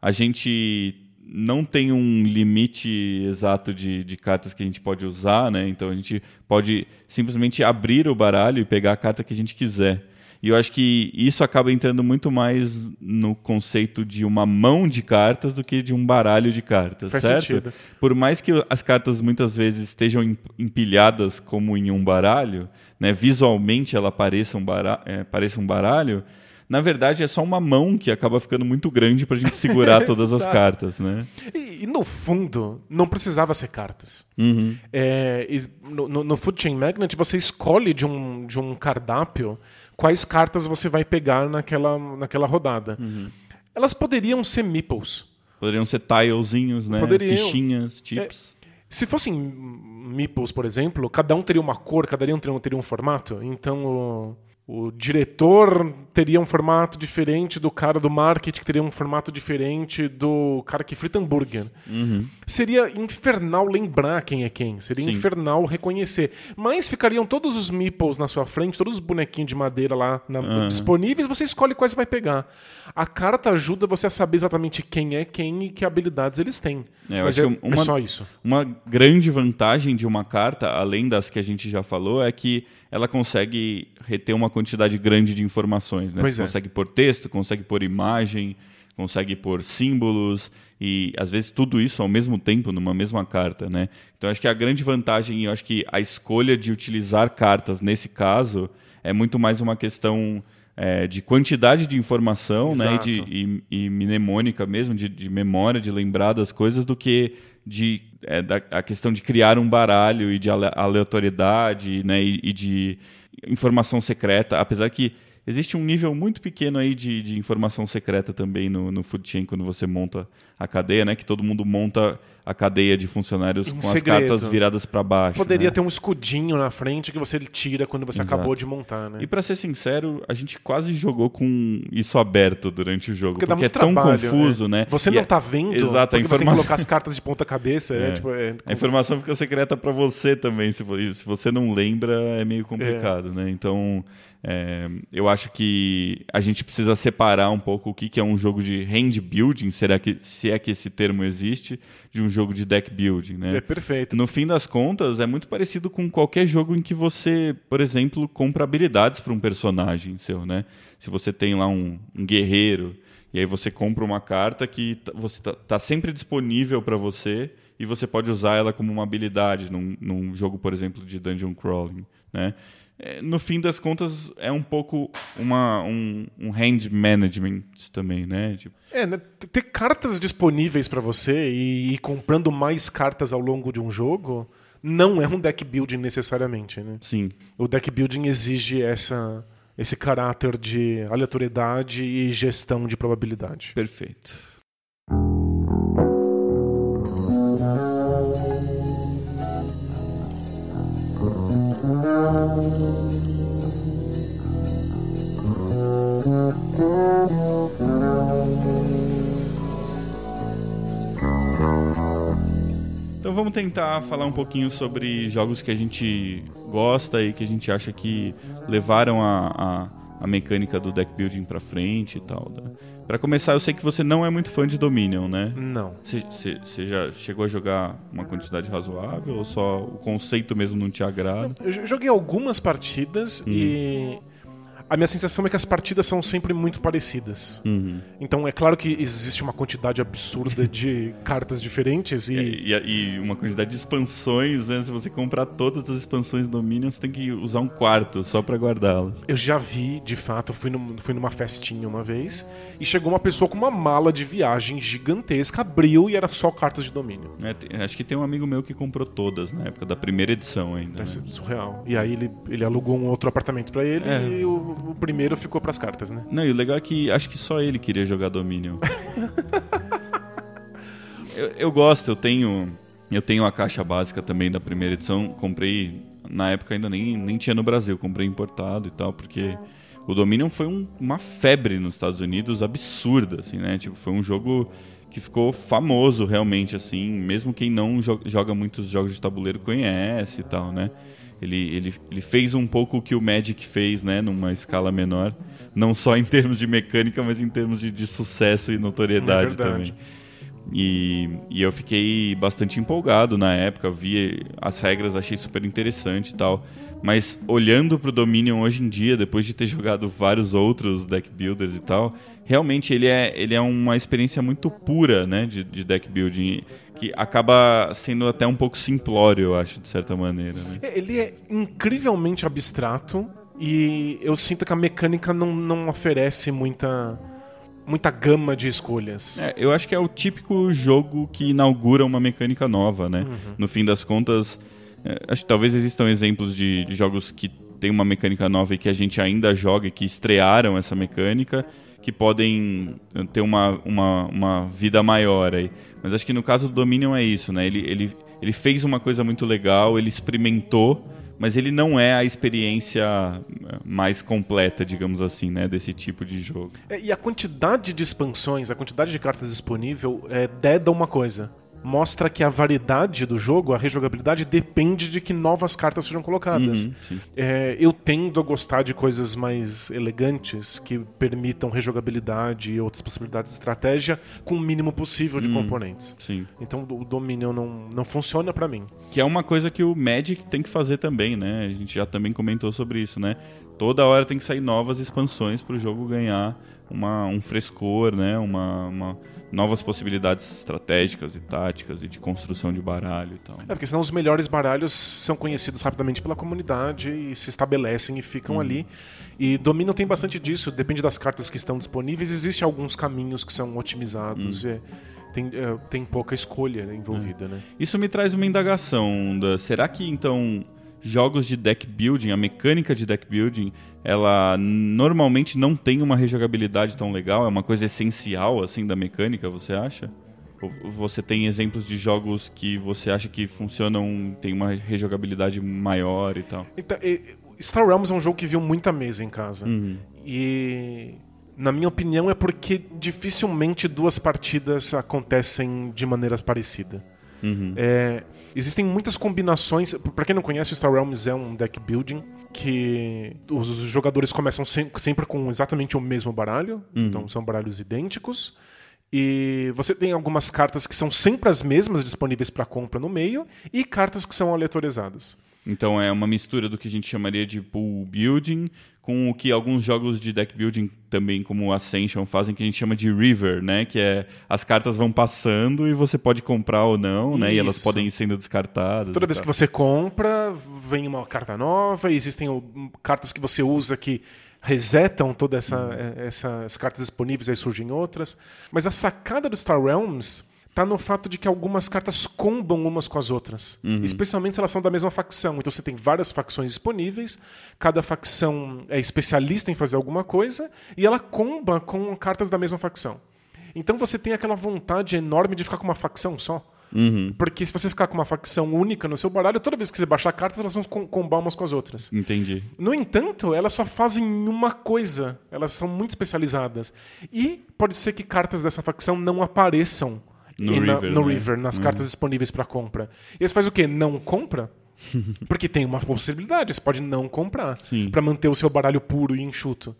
a gente não tem um limite exato de, de cartas que a gente pode usar, né? Então a gente pode simplesmente abrir o baralho e pegar a carta que a gente quiser. E eu acho que isso acaba entrando muito mais no conceito de uma mão de cartas do que de um baralho de cartas, Faz certo? sentido. Por mais que as cartas muitas vezes estejam em- empilhadas como em um baralho, né, visualmente ela pareça um, bara é, pareça um baralho, na verdade é só uma mão que acaba ficando muito grande para a gente segurar *laughs* todas as cartas, né? E, e no fundo, não precisava ser cartas. Uhum. É, no, no Food Chain Magnet, você escolhe de um, de um cardápio quais cartas você vai pegar naquela, naquela rodada. Uhum. Elas poderiam ser meeples. Poderiam ser tilezinhos, né? Poderiam. Fichinhas, chips. Se fossem meeples, por exemplo, cada um teria uma cor, cada um teria, teria um formato. Então o diretor teria um formato diferente do cara do marketing, que teria um formato diferente do cara que frita hambúrguer. Uhum. Seria infernal lembrar quem é quem. Seria Sim. infernal reconhecer. Mas ficariam todos os meeples na sua frente, todos os bonequinhos de madeira lá na- Aham. disponíveis, você escolhe quais você vai pegar. A carta ajuda você a saber exatamente quem é quem e que habilidades eles têm. É, eu Mas acho é, que é uma- só isso. Uma grande vantagem de uma carta, além das que a gente já falou, é que ela consegue reter uma quantidade grande de informações. Né? Pois Você é. consegue pôr texto, consegue pôr imagem, consegue pôr símbolos e às vezes tudo isso ao mesmo tempo numa mesma carta. Né? Então acho que a grande vantagem, e acho que a escolha de utilizar cartas nesse caso é muito mais uma questão é, de quantidade de informação né? e, de, e, e mnemônica mesmo, de, de memória, de lembrar das coisas, do que de é, da, a questão de criar um baralho e de ale- aleatoriedade né? e, e de informação secreta. Apesar que existe um nível muito pequeno aí de, de informação secreta também no, no Food Chain quando você monta a cadeia, né? Que todo mundo monta a cadeia de funcionários com segredo. as cartas viradas para baixo. Poderia né? ter um escudinho na frente que você tira quando você Exato. acabou de montar, né? E pra ser sincero, a gente quase jogou com isso aberto durante o jogo, Porque porque, é muito tão trabalho, confuso, né? Você E não a- tá vendo, Exato, a porque você tem que colocar *laughs* as cartas de ponta cabeça. É. É. tipo, é- A informação fica secreta para você também. Se vo- se você não lembra, é meio complicado, né? Então, é, eu acho que a gente precisa separar um pouco o que, que é um jogo de hand building, será que, se é que esse termo existe, de um jogo de deck building, né? é perfeito. No fim das contas, é muito parecido com qualquer jogo em que você, por exemplo, compra habilidades para um personagem seu, né? Se você tem lá um, um guerreiro e aí você compra uma carta que tá- você tá, tá sempre disponível para você e você pode usar ela como uma habilidade num, num jogo, por exemplo, de dungeon crawling, né? É, no fim das contas, é um pouco uma, um, um hand management também, né? Tipo, É, né, ter cartas disponíveis pra você e ir comprando mais cartas ao longo de um jogo não é um deck building necessariamente, né? sim, O deck building exige essa, esse caráter de aleatoriedade e gestão de probabilidade. perfeito. Então vamos tentar falar um pouquinho sobre jogos que a gente gosta e que a gente acha que levaram a, a, a mecânica do deck building pra frente e tal. Né? Para começar, eu sei que você não é muito fã de Dominion, né? Não. Você- já chegou a jogar uma quantidade razoável ou só o conceito mesmo não te agrada? Eu jo- joguei algumas partidas e a minha sensação é que as partidas são sempre muito parecidas. Uhum. Então é claro que existe uma quantidade absurda *laughs* de cartas diferentes e E, e- e uma quantidade de expansões, né? Se você comprar todas as expansões do Dominion, você tem que usar um quarto só pra guardá-las. eu já vi, de fato, fui, num- fui numa festinha uma vez e chegou uma pessoa com uma mala de viagem gigantesca, abriu e era só cartas de domínio. né? Tem- acho que tem um amigo meu que comprou todas na época da primeira edição ainda. É né? surreal. E aí ele, ele alugou um outro apartamento pra ele É. e o, o primeiro ficou pras cartas, né? Não, e o legal é que acho que só ele queria jogar Dominion. *laughs* eu, eu gosto, eu tenho. Eu tenho a caixa básica também da primeira edição. Comprei. Na época ainda nem, nem tinha no Brasil, comprei importado e tal, porque o Dominion foi um- uma febre nos Estados Unidos absurda, assim, né? Tipo, foi um jogo que ficou famoso realmente, assim, mesmo quem não jo- joga muitos jogos de tabuleiro conhece e tal, né? Ele, ele, ele fez um pouco o que o Magic fez, né, numa escala menor. Não só em termos de mecânica, mas em termos de, de sucesso e notoriedade É também. E, e eu fiquei bastante empolgado na época, vi as regras, achei super interessante e tal. Mas olhando pro Dominion hoje em dia, depois de ter jogado vários outros deck builders e tal, realmente ele é, ele é uma experiência muito pura né, de, de deck building, que acaba sendo até um pouco simplório, eu acho, de certa maneira. Né? É, Ele é incrivelmente abstrato e eu sinto que a mecânica não, não oferece muita, muita gama de escolhas. É, eu acho que é o típico jogo que inaugura uma mecânica nova, né? No fim das contas, é, acho que talvez existam exemplos de, de jogos que tem uma mecânica nova e que a gente ainda joga e que estrearam essa mecânica, que podem eh, ter uma, uma, uma vida maior aí. Mas acho que no caso do Dominion é isso, né? Ele, ele, ele fez uma coisa muito legal, ele experimentou, mas ele não é a experiência eh, mais completa, digamos assim, né? Desse tipo de jogo. É, E a quantidade de expansões, a quantidade de cartas disponível, é, deda uma coisa. Mostra que a variedade do jogo, a rejogabilidade, depende de que novas cartas sejam colocadas. Uhum. É, eu tendo a gostar de coisas mais elegantes que permitam rejogabilidade e outras possibilidades de estratégia com o mínimo possível de componentes. Sim. Então o Dominion não, não funciona pra mim. Que é uma coisa que o Magic tem que fazer também, né? A gente já também comentou sobre isso, né? Toda hora tem que sair novas expansões para o jogo ganhar uma, um frescor, né? Uma, uma- novas possibilidades estratégicas e táticas e de construção de baralho e tal. É, porque senão os melhores baralhos são conhecidos rapidamente pela comunidade e se estabelecem e ficam ali. E Dominion tem bastante disso, depende das cartas que estão disponíveis. Existem alguns caminhos que são otimizados. e tem, é, tem pouca escolha envolvida, né? Isso me traz uma indagação. Da, será que então jogos de deck building, a mecânica de deck building, ela normalmente não tem uma rejogabilidade tão legal? É uma coisa essencial assim da mecânica, você acha? Ou você tem exemplos de jogos que você acha que funcionam, tem uma rejogabilidade maior e tal? Então, Star Realms é um jogo que viu muita mesa em casa. E, na minha opinião, é porque dificilmente duas partidas acontecem de maneira parecida. É, existem muitas combinações. Pra quem não conhece, o Star Realms é um deck building que os jogadores começam sem- sempre com exatamente o mesmo baralho. Então são baralhos idênticos. E você tem algumas cartas que são sempre as mesmas disponíveis para compra no meio e cartas que são aleatorizadas. Então é uma mistura do que a gente chamaria de pool building com o que alguns jogos de deck building também como Ascension fazem que a gente chama de river, né, que é as cartas vão passando e você pode comprar ou não, né, e elas Isso. podem ir sendo descartadas. Toda vez que tal. você compra, vem uma carta nova, e existem cartas que você usa que resetam todas essa, eh, essas cartas disponíveis, aí surgem outras. Mas a sacada do Star Realms tá no fato de que algumas cartas combam umas com as outras. Especialmente se elas são da mesma facção. Então você tem várias facções disponíveis, cada facção é especialista em fazer alguma coisa, e ela comba com cartas da mesma facção. Então você tem aquela vontade enorme de ficar com uma facção só. Porque se você ficar com uma facção única no seu baralho, toda vez que você baixar cartas, elas vão com- combar umas com as outras. Entendi. No entanto, elas só fazem uma coisa. Elas são muito especializadas. E pode ser que cartas dessa facção não apareçam No e na- River, no né? River, nas cartas disponíveis para compra. E você faz o quê? Não compra? *laughs* Porque tem uma possibilidade, você pode não comprar para manter o seu baralho puro e enxuto.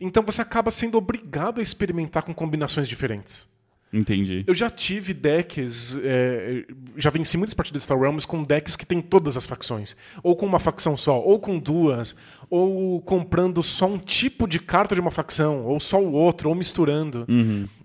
Então você acaba sendo obrigado a experimentar com combinações diferentes. Entendi. Eu já tive decks, é, já venci muitas partidas de Star Realms com decks que tem todas as facções. Ou com uma facção só, ou com duas, ou comprando só um tipo de carta de uma facção, ou só o outro, ou misturando.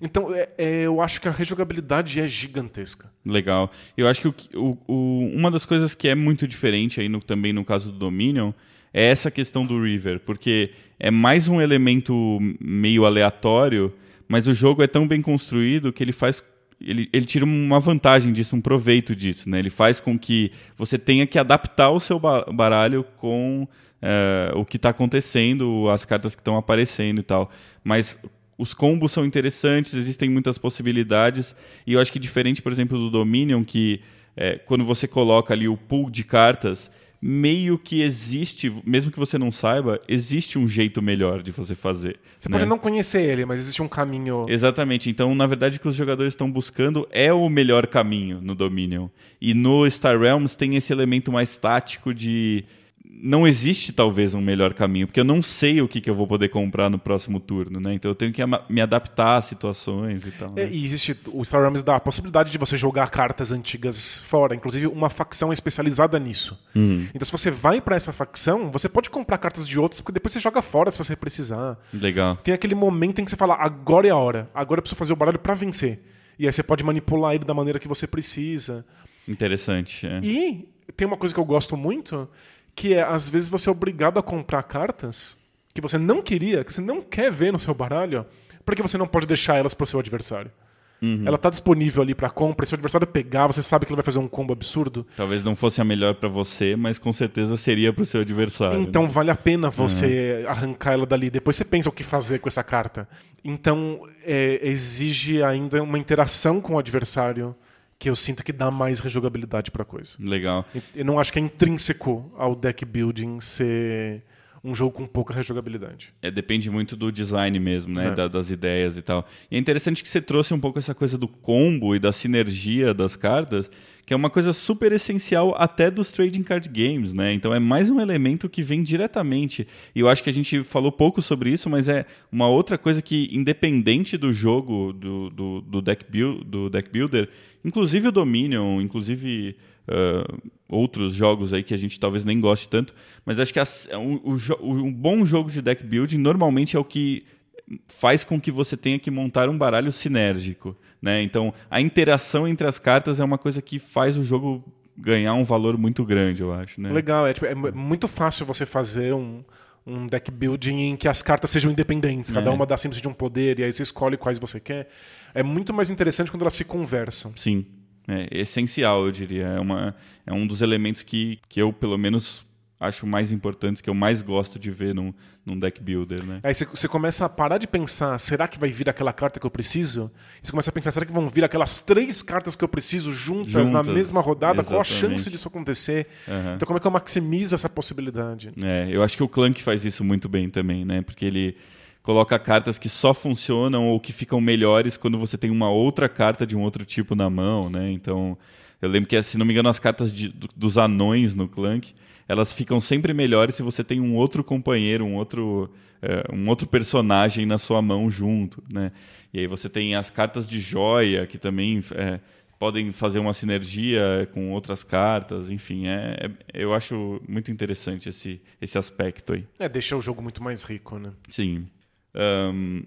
Então é- é, eu acho que a rejogabilidade é gigantesca. Legal. Eu acho que o, o- o- uma das coisas que é muito diferente aí no- também no caso do Dominion é essa questão do River, porque é mais um elemento meio aleatório, mas o jogo é tão bem construído que ele faz. Ele, ele tira uma vantagem disso, um proveito disso. Né? Ele faz com que você tenha que adaptar o seu ba- baralho com eh, o que está acontecendo, as cartas que estão aparecendo e tal. Mas os combos são interessantes, existem muitas possibilidades. E eu acho que diferente, por exemplo, do Dominion, que é, quando você coloca ali o pool de cartas, meio que existe, mesmo que você não saiba, existe um jeito melhor de você fazer. Você né? pode não conhecer ele, mas existe um caminho. Exatamente. Então, na verdade, o que os jogadores estão buscando é o melhor caminho no Dominion. E no Star Realms tem esse elemento mais tático de não existe talvez um melhor caminho, porque eu não sei o que, que eu vou poder comprar no próximo turno, né? Então eu tenho que me adaptar às situações e tal. Né? É, e existe o Star Realms dá a possibilidade de você jogar cartas antigas fora, inclusive uma facção especializada nisso. Uhum. Então se você vai para essa facção, você pode comprar cartas de outros, porque depois você joga fora se você precisar. Legal. Tem aquele momento em que você fala, agora é a hora, agora eu preciso fazer o baralho para vencer. E aí você pode manipular ele da maneira que você precisa. Interessante. É. E tem uma coisa que eu gosto muito, que é às vezes você é obrigado a comprar cartas que você não queria, que você não quer ver no seu baralho, porque você não pode deixar elas para o seu adversário. Uhum. Ela está disponível ali para compra, se o adversário pegar, você sabe que ele vai fazer um combo absurdo. Talvez não fosse a melhor para você, mas com certeza seria para o seu adversário. Então né? vale a pena você uhum. arrancar ela dali. Depois você pensa o que fazer com essa carta. Então é, exige ainda uma interação com o adversário que eu sinto que dá mais rejogabilidade para coisa. Legal. Eu não acho que é intrínseco ao deck building ser um jogo com pouca rejogabilidade. É, depende muito do design mesmo, né? É. Da, das ideias e tal. E é interessante que você trouxe um pouco essa coisa do combo e da sinergia das cartas, que é uma coisa super essencial até dos trading card games, né? Então é mais um elemento que vem diretamente. E eu acho que a gente falou pouco sobre isso, mas é uma outra coisa que, independente do jogo, do, do, do deck, build, do deck builder, inclusive o Dominion, inclusive uh, outros jogos aí que a gente talvez nem goste tanto, mas acho que a, o, o, um bom jogo de deck building normalmente é o que faz com que você tenha que montar um baralho sinérgico, né? Então a interação entre as cartas é uma coisa que faz o jogo ganhar um valor muito grande, eu acho. Né? Legal, é, tipo, é muito fácil você fazer um, um deck building em que as cartas sejam independentes, cada é. uma dá simplesmente um poder e aí você escolhe quais você quer. É muito mais interessante quando elas se conversam. Sim. É essencial, eu diria. É, uma, é um dos elementos que, que eu, pelo menos, acho mais importantes, que eu mais gosto de ver num, num deck builder, né? Aí você começa a parar de pensar, será que vai vir aquela carta que eu preciso? E você começa a pensar, será que vão vir aquelas três cartas que eu preciso juntas, juntas na mesma rodada? Exatamente. Qual a chance disso acontecer? Uhum. Então como é que eu maximizo essa possibilidade? É, eu acho que o Clank faz isso muito bem também, né? Porque ele coloca cartas que só funcionam ou que ficam melhores quando você tem uma outra carta de um outro tipo na mão, né? Então, eu lembro que, se não me engano, as cartas de, dos anões no Clank, elas ficam sempre melhores se você tem um outro companheiro, um outro, é, um outro personagem na sua mão junto, né? E aí você tem as cartas de joia, que também é, podem fazer uma sinergia com outras cartas, enfim, é, é, eu acho muito interessante esse, esse aspecto aí. É, deixa o jogo muito mais rico, né? Sim. Um,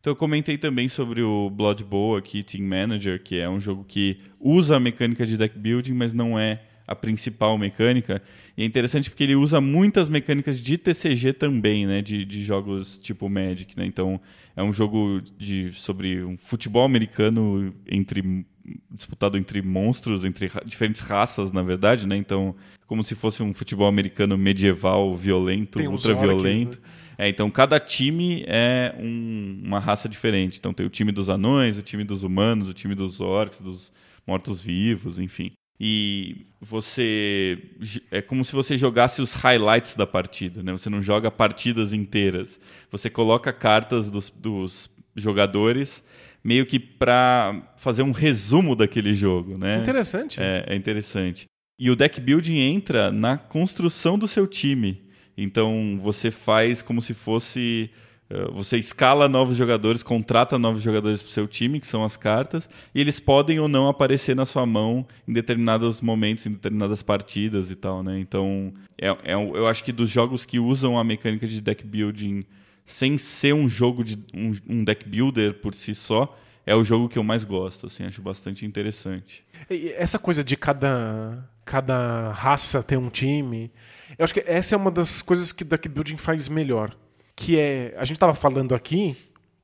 então eu comentei também sobre o Blood Bowl aqui, Team Manager, que é um jogo que usa a mecânica de deck building, mas não é a principal mecânica. E é interessante porque ele usa muitas mecânicas de TCG também, né? De, de jogos tipo Magic, né? Então é um jogo de, sobre um futebol americano entre disputado entre monstros, entre ra diferentes raças, na verdade, né? Então, como se fosse um futebol americano medieval, violento, ultra violento. Né? É, então, cada time é um, uma raça diferente. Então, tem o time dos anões, o time dos humanos, o time dos orcs, dos mortos-vivos, enfim. E você. É como se você jogasse os highlights da partida, né? Você não joga partidas inteiras. Você coloca cartas dos, dos jogadores meio que para fazer um resumo daquele jogo, né? Interessante. É, é interessante. E o deck building entra na construção do seu time. Então você faz como se fosse. Uh, você escala novos jogadores, contrata novos jogadores para o seu time, que são as cartas, e eles podem ou não aparecer na sua mão em determinados momentos, em determinadas partidas e tal, né? Então, é, é, eu acho que dos jogos que usam a mecânica de deck building sem ser um jogo de um, um deck builder por si só, é o jogo que eu mais gosto, assim, acho bastante interessante. Essa coisa de cada cada raça ter um time, eu acho que essa é uma das coisas que deck building faz melhor, que é a gente estava falando aqui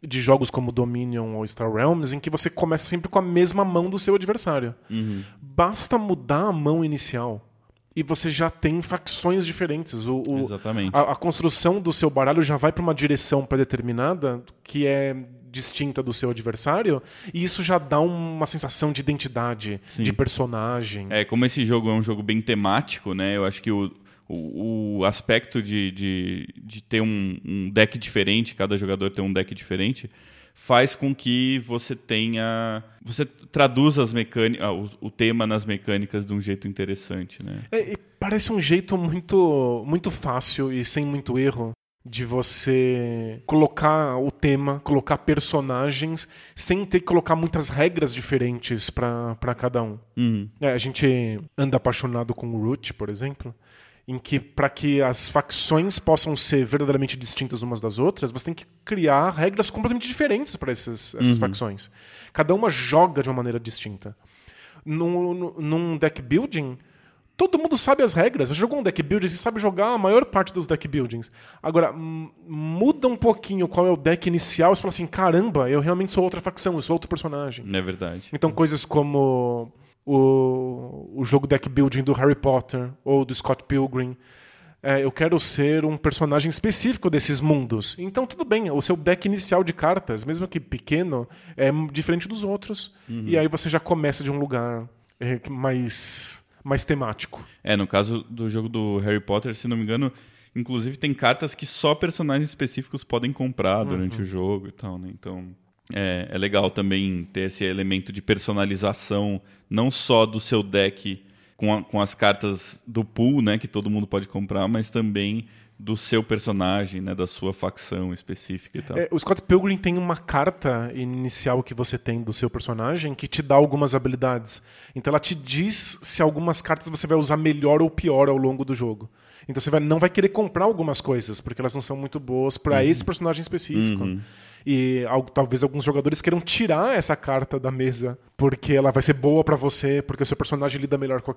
de jogos como Dominion ou Star Realms em que você começa sempre com a mesma mão do seu adversário. Uhum. Basta mudar a mão inicial e você já tem facções diferentes. O, o Exatamente. A, a, construção do seu baralho já vai para uma direção pré-determinada que é distinta do seu adversário, e isso já dá uma sensação de identidade, Sim. de personagem. É, como esse jogo é um jogo bem temático, né? Eu acho que o, o, o aspecto de, de, de ter um, um, deck diferente, cada jogador ter um deck diferente, faz com que você tenha. Você traduza as mecânicas, o, o, tema nas mecânicas de um jeito interessante, né? É, parece um jeito muito, muito fácil e sem muito erro de você colocar o tema, colocar personagens, sem ter que colocar muitas regras diferentes para cada um. Uhum. É, a gente anda apaixonado com o Root, por exemplo em que para que as facções possam ser verdadeiramente distintas umas das outras, você tem que criar regras completamente diferentes para essas, uhum. facções. Cada uma joga de uma maneira distinta. Num, num deck building, todo mundo sabe as regras. Você jogou um deck building, você sabe jogar a maior parte dos deck buildings. Agora, muda um pouquinho qual é o deck inicial, você fala assim, caramba, eu realmente sou outra facção, eu sou outro personagem. É verdade. Então coisas como o, o jogo deck building do Harry Potter ou do Scott Pilgrim. É, eu quero ser um personagem específico desses mundos. Então, tudo bem, o seu deck inicial de cartas, mesmo que pequeno, é diferente dos outros. Uhum. E aí você já começa de um lugar é, mais, mais temático. É, no caso do jogo do Harry Potter, se não me engano, inclusive tem cartas que só personagens específicos podem comprar durante uhum. o jogo e tal, né? Então. É, é legal também ter esse elemento de personalização, não só do seu deck com, a, com as cartas do pool, né, que todo mundo pode comprar, mas também do seu personagem, né, da sua facção específica e tal. É, o Scott Pilgrim tem uma carta inicial que você tem do seu personagem que te dá algumas habilidades. Então ela te diz se algumas cartas você vai usar melhor ou pior ao longo do jogo. Então você vai, não vai querer comprar algumas coisas porque elas não são muito boas para uhum. esse personagem específico. Uhum. E talvez alguns jogadores queiram tirar essa carta da mesa porque ela vai ser boa para você, porque o seu personagem lida melhor com,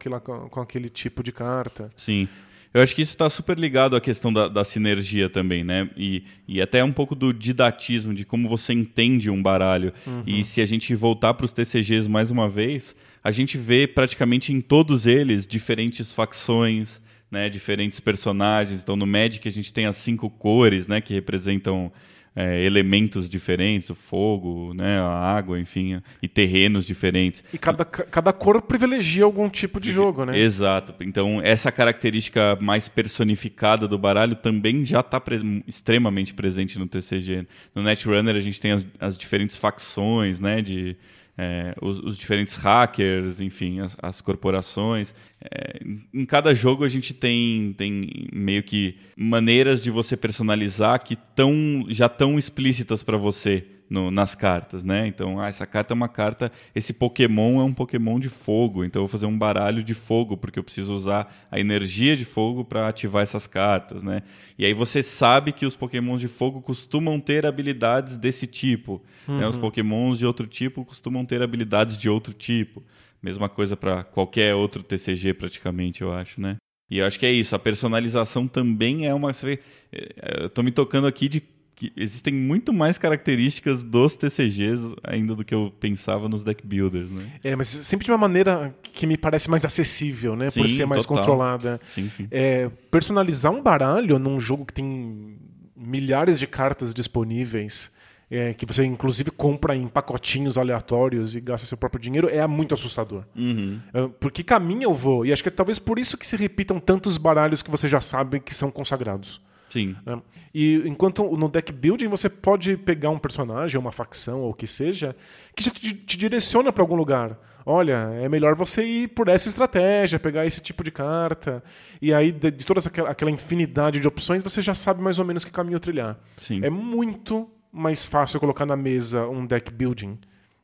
com aquele tipo de carta. Sim. Eu acho que isso está super ligado à questão da, da, sinergia também, né? E, e até um pouco do didatismo, de como você entende um baralho. Uhum. E se a gente voltar para os TCGs mais uma vez, a gente vê praticamente em todos eles diferentes facções, né? diferentes personagens. Então no Magic a gente tem as cinco cores, né? Que representam é, elementos diferentes, o fogo, né, a água, enfim, e terrenos diferentes. E cada, cada cor privilegia algum tipo de jogo, né? Exato. Então, essa característica mais personificada do baralho também já está pre extremamente presente no TCG. No Netrunner a gente tem as, as diferentes facções, né, de é, os, os, diferentes hackers, enfim, as, as corporações. É, em cada jogo a gente tem, tem meio que maneiras de você personalizar que tão, já estão explícitas para você no, nas cartas, né? Então, ah, essa carta é uma carta, esse Pokémon é um Pokémon de fogo, então eu vou fazer um baralho de fogo porque eu preciso usar a energia de fogo para ativar essas cartas, né? E aí você sabe que os Pokémons de fogo costumam ter habilidades desse tipo, uhum. né? Os uhum. Pokémons de outro tipo costumam ter habilidades de outro tipo. Mesma coisa para qualquer outro TCG praticamente, eu acho, né? E eu acho que é isso, a personalização também é uma. Você vê, é, eu estou me tocando aqui de que existem muito mais características dos TCGs ainda do que eu pensava nos deck builders, né? É, mas sempre de uma maneira que me parece mais acessível, né? Sim, Por ser mais total. controlada. Sim, sim. É, personalizar um baralho num jogo que tem milhares de cartas disponíveis, é, que você inclusive compra em pacotinhos aleatórios e gasta seu próprio dinheiro, é muito assustador. Uhum. É, por que caminho eu vou? E acho que é talvez por isso que se repitam tantos baralhos que você já sabe que são consagrados. Sim. Né? E enquanto no deck building você pode pegar um personagem, uma facção ou o que seja, que já te, te direciona para algum lugar. Olha, é melhor você ir por essa estratégia, pegar esse tipo de carta. E aí, de, de toda aquela, aquela infinidade de opções, você já sabe mais ou menos que caminho trilhar. Sim. É muito mais fácil colocar na mesa um deck building.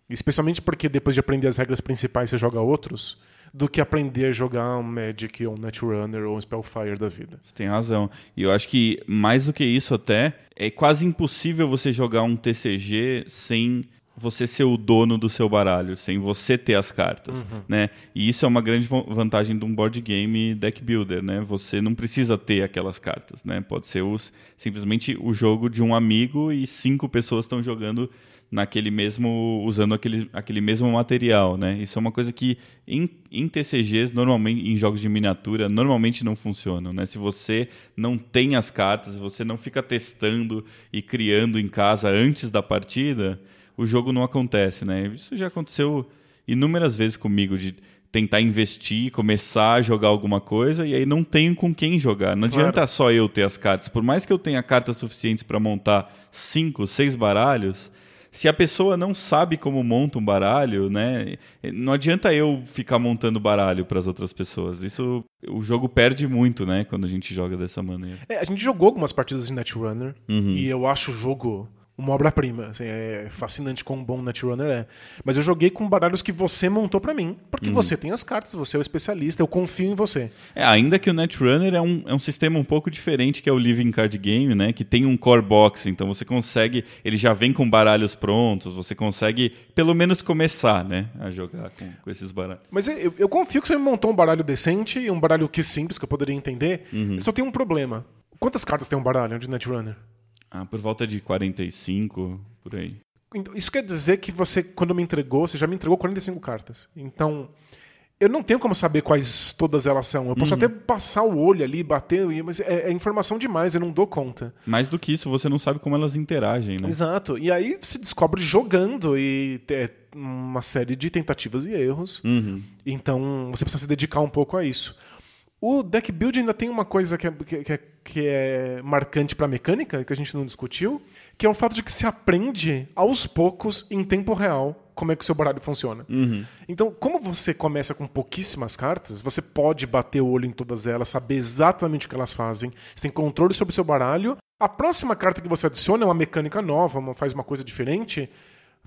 Especialmente porque depois de aprender as regras principais você joga outros do que aprender a jogar um Magic ou um Netrunner ou um Spellfire da vida. Você tem razão. E eu acho que mais do que isso até, é quase impossível você jogar um TCG sem você ser o dono do seu baralho, sem você ter as cartas, uhum. né? E isso é uma grande vantagem de um board game deck builder, né? Você não precisa ter aquelas cartas, né? Pode ser os, simplesmente o jogo de um amigo e cinco pessoas estão jogando naquele mesmo usando aquele, aquele mesmo material, né? Isso é uma coisa que em, em TCGs normalmente em jogos de miniatura normalmente não funcionam, né? Se você não tem as cartas, você não fica testando e criando em casa antes da partida, o jogo não acontece, né? Isso já aconteceu inúmeras vezes comigo de tentar investir, começar a jogar alguma coisa e aí não tenho com quem jogar. Não claro. adianta só eu ter as cartas. Por mais que eu tenha cartas suficientes para montar cinco, seis baralhos, se a pessoa não sabe como monta um baralho, né? Não adianta eu ficar montando baralho para as outras pessoas. Isso o jogo perde muito, né? Quando a gente joga dessa maneira. É, a gente jogou algumas partidas de Netrunner Uhum. e eu acho o jogo uma obra-prima. assim, é fascinante como um bom Netrunner é. Mas eu joguei com baralhos que você montou pra mim, porque você tem as cartas, você é o especialista, eu confio em você. É, ainda que o Netrunner é um, é um sistema um pouco diferente que é o Living Card Game, né? Que tem um core box, então você consegue. Ele já vem com baralhos prontos, você consegue pelo menos começar, né? A jogar com, com esses baralhos. Mas eu, eu confio que você me montou um baralho decente e um baralho que simples, que eu poderia entender. Ele só tem um problema. Quantas cartas tem um baralho de Netrunner? Ah, por volta de 45, por aí. Então, isso quer dizer que você, quando me entregou, você já me entregou 45 cartas. Então, eu não tenho como saber quais todas elas são. Eu posso até passar o olho ali, bater, e- mas é, é informação demais, eu não dou conta. Mais do que isso, você não sabe como elas interagem, né? Exato. E aí você descobre jogando e é uma série de tentativas e erros. Uhum. Então você precisa se dedicar um pouco a isso. O deck building ainda tem uma coisa que é, que, que é, que é marcante para a mecânica, que a gente não discutiu, que é o fato de que se aprende aos poucos, em tempo real, como é que o seu baralho funciona. Uhum. Então, como você começa com pouquíssimas cartas, você pode bater o olho em todas elas, saber exatamente o que elas fazem, você tem controle sobre o seu baralho. A próxima carta que você adiciona é uma mecânica nova, uma- faz uma coisa diferente.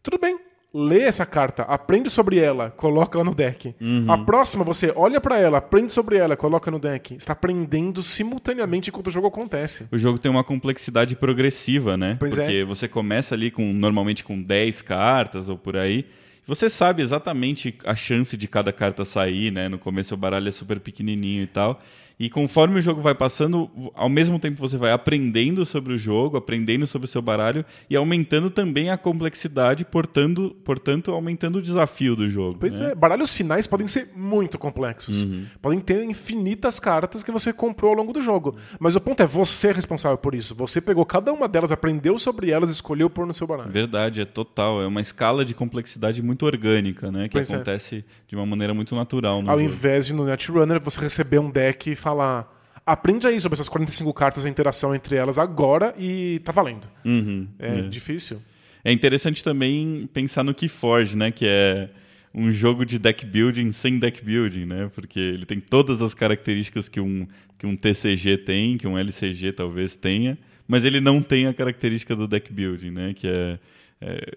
Tudo bem. Lê essa carta, aprende sobre ela, coloca ela no deck. A próxima, você olha pra ela, aprende sobre ela, coloca no deck. Você está aprendendo simultaneamente enquanto o jogo acontece. O jogo tem uma complexidade progressiva, né? Pois é. Porque você começa ali com normalmente com 10 cartas ou por aí. Você sabe exatamente a chance de cada carta sair, né? No começo o baralho é super pequenininho e tal. E conforme o jogo vai passando, ao mesmo tempo você vai aprendendo sobre o jogo, aprendendo sobre o seu baralho e aumentando também a complexidade, portanto, portanto aumentando o desafio do jogo. Pois né? é, baralhos finais podem ser muito complexos. Podem ter infinitas cartas que você comprou ao longo do jogo. Mas o ponto é, você é responsável por isso. Você pegou cada uma delas, aprendeu sobre elas, escolheu pôr no seu baralho. Verdade, é total. É uma escala de complexidade muito orgânica, né? Que Pois é. acontece de uma maneira muito natural no Ao jogo. invés de no Netrunner você receber um deck e falar. Aprende aí sobre essas 45 cartas, a interação entre elas agora e tá valendo. Uhum, É, é. difícil. É interessante também pensar no Keyforge, né? Que é um jogo de deck building sem deck building, né? Porque ele tem todas as características que um, que um TCG tem, que um LCG talvez tenha, mas ele não tem a característica do deck building, né? Que é, é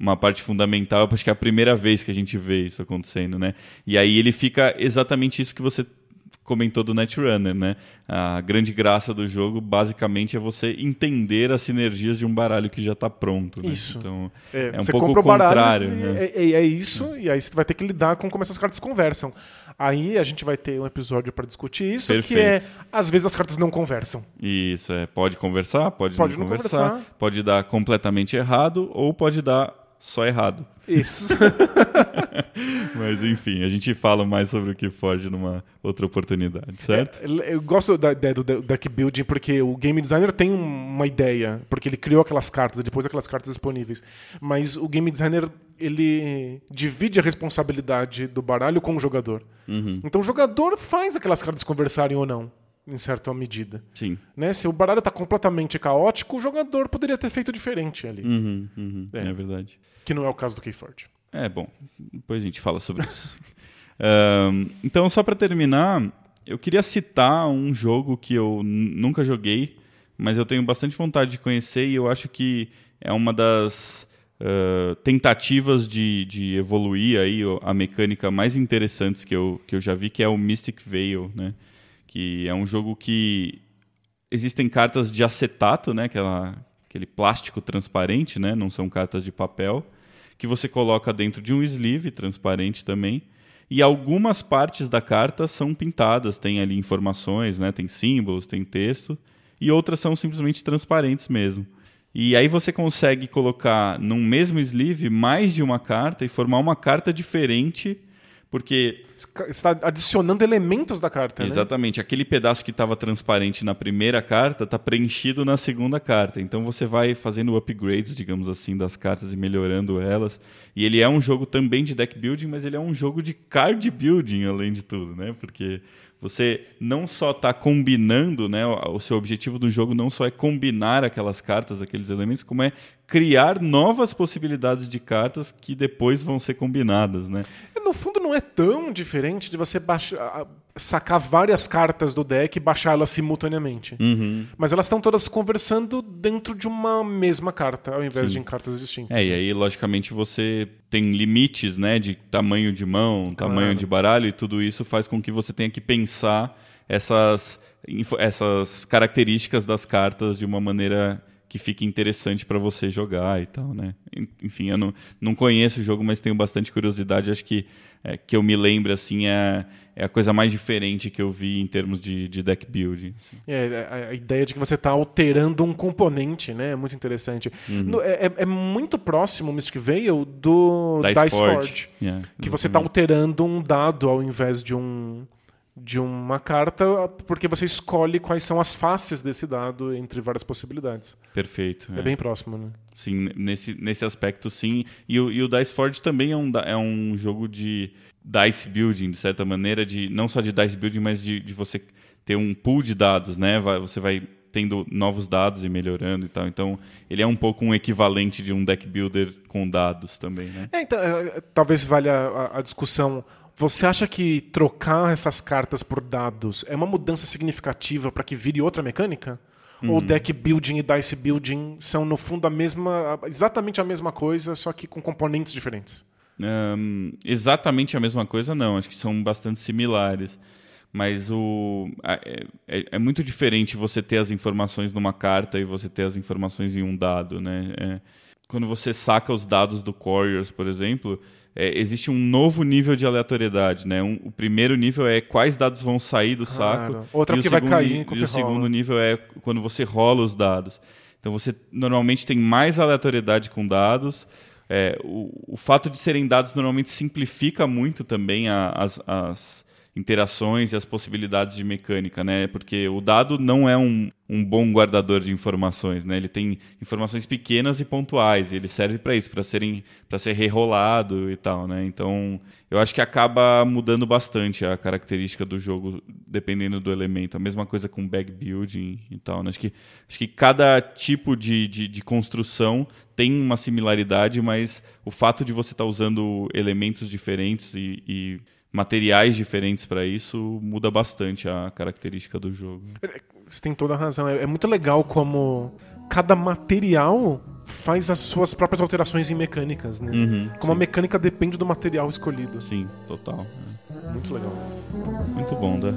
uma parte fundamental, acho que é a primeira vez que a gente vê isso acontecendo, né? E aí ele fica exatamente isso que você comentou do Netrunner, né? A grande graça do jogo, basicamente, é você entender as sinergias de um baralho que já está pronto. Né? Isso. Então, É, é um você pouco compra o contrário. e né? é, é- é isso, e aí você vai ter que lidar com como essas cartas conversam. Aí a gente vai ter um episódio para discutir isso, que é Perfeito. às vezes as cartas não conversam. Isso, é. Pode conversar, pode, Pode não não conversar, conversar. pode dar completamente errado ou pode dar só errado. Isso. *laughs* Mas enfim, a gente fala mais sobre o que foge numa outra oportunidade, certo? Eu gosto da ideia do de- deck building porque o game designer tem um- uma ideia, porque ele criou aquelas cartas, depois aquelas cartas disponíveis. Mas o game designer ele divide a responsabilidade do baralho com o jogador. Uhum. Então o jogador faz aquelas cartas conversarem ou não, em certa medida. Sim. Né? Se o baralho está completamente caótico, o jogador poderia ter feito diferente ali, Uhum, uhum, É. é. verdade. que não é o caso do Keyforge. É, bom, depois a gente fala sobre isso. *laughs* Ahn, então, só para terminar, eu queria citar um jogo que eu nunca joguei, mas eu tenho bastante vontade de conhecer e eu acho que é uma das ah, tentativas de, de evoluir aí a mecânica mais interessantes que eu, que eu já vi, que é o Mystic Veil, né? Que é um jogo que existem cartas de acetato, né? Aquela, aquele plástico transparente, né? Não são cartas de papel que você coloca dentro de um sleeve transparente também. E algumas partes da carta são pintadas, tem ali informações, né? tem símbolos, tem texto, e outras são simplesmente transparentes mesmo. E aí você consegue colocar num mesmo sleeve mais de uma carta e formar uma carta diferente, porque Você está adicionando elementos da carta, né? Exatamente. Aquele pedaço que estava transparente na primeira carta está preenchido na segunda carta. Então você vai fazendo upgrades, digamos assim, das cartas e melhorando elas. E ele é um jogo também de deck building, mas ele é um jogo de card building, além de tudo, né? Porque você não só está combinando, né? O seu objetivo do jogo não só é combinar aquelas cartas, aqueles elementos, como é criar novas possibilidades de cartas que depois vão ser combinadas, né? No fundo não é tão diferente de você baixar, sacar várias cartas do deck e baixá-las simultaneamente. Uhum. Mas elas estão todas conversando dentro de uma mesma carta, ao invés Sim. de em cartas distintas. É, e aí, logicamente, você tem limites, né, de tamanho de mão, Claro. tamanho de baralho, e tudo isso faz com que você tenha que pensar essas, essas características das cartas de uma maneira que fique interessante para você jogar e tal, né? En- Enfim, eu não, não conheço o jogo, mas tenho bastante curiosidade. Acho que é, que eu me lembro, assim, é, é a coisa mais diferente que eu vi em termos de, de deck building. assim. É, a, a ideia de que você está alterando um componente, né? É muito interessante. Uhum. No- é, é- é muito próximo, Mystic Veil, do Dice Dice, Forge. Forge. Yeah, Que você está alterando um dado ao invés de um de uma carta, porque você escolhe quais são as faces desse dado entre várias possibilidades. Perfeito. É, bem próximo, né? Sim, nesse, nesse aspecto, sim. E o, e o Dice Forge também é um, é um jogo de dice building, de certa maneira, de não só de dice building, mas de, de você ter um pool de dados, né? Vai- você vai tendo novos dados e melhorando e tal. Então, ele é um pouco um equivalente de um deck builder com dados também, né? É, então, é, talvez valha a, a discussão. Você acha que trocar essas cartas por dados é uma mudança significativa para que vire outra mecânica? Ou deck building e dice building são, no fundo, a mesma, exatamente a mesma coisa, só que com componentes diferentes? Ahn, exatamente a mesma coisa, não. Acho que são bastante similares. Mas o, é, é- é muito diferente você ter as informações numa carta e você ter as informações em um dado, né? É, quando você saca os dados do Warriors, por exemplo, é, existe um novo nível de aleatoriedade, né? Um- o primeiro nível é quais dados vão sair do saco. Outra o que vai cair enquanto E o rola. segundo nível é quando você rola os dados. Então você normalmente tem mais aleatoriedade com dados. É, o, o fato de serem dados normalmente simplifica muito também as, as interações e as possibilidades de mecânica, né? Porque o dado não é um, um bom guardador de informações, né? Ele tem informações pequenas e pontuais, e ele serve para isso, para serem para ser rerolado e tal, né? Então, eu acho que acaba mudando bastante a característica do jogo dependendo do elemento. A mesma coisa com bag building e tal, né? Acho que acho que cada tipo de, de, de construção tem uma similaridade, mas o fato de você estar usando elementos diferentes e, e materiais diferentes para isso muda bastante a característica do jogo. Você tem toda a razão. É, é muito legal como cada material faz as suas próprias alterações em mecânicas, né? Uhum, como a sim. mecânica depende do material escolhido. Sim, total. Muito legal. Muito bom, né?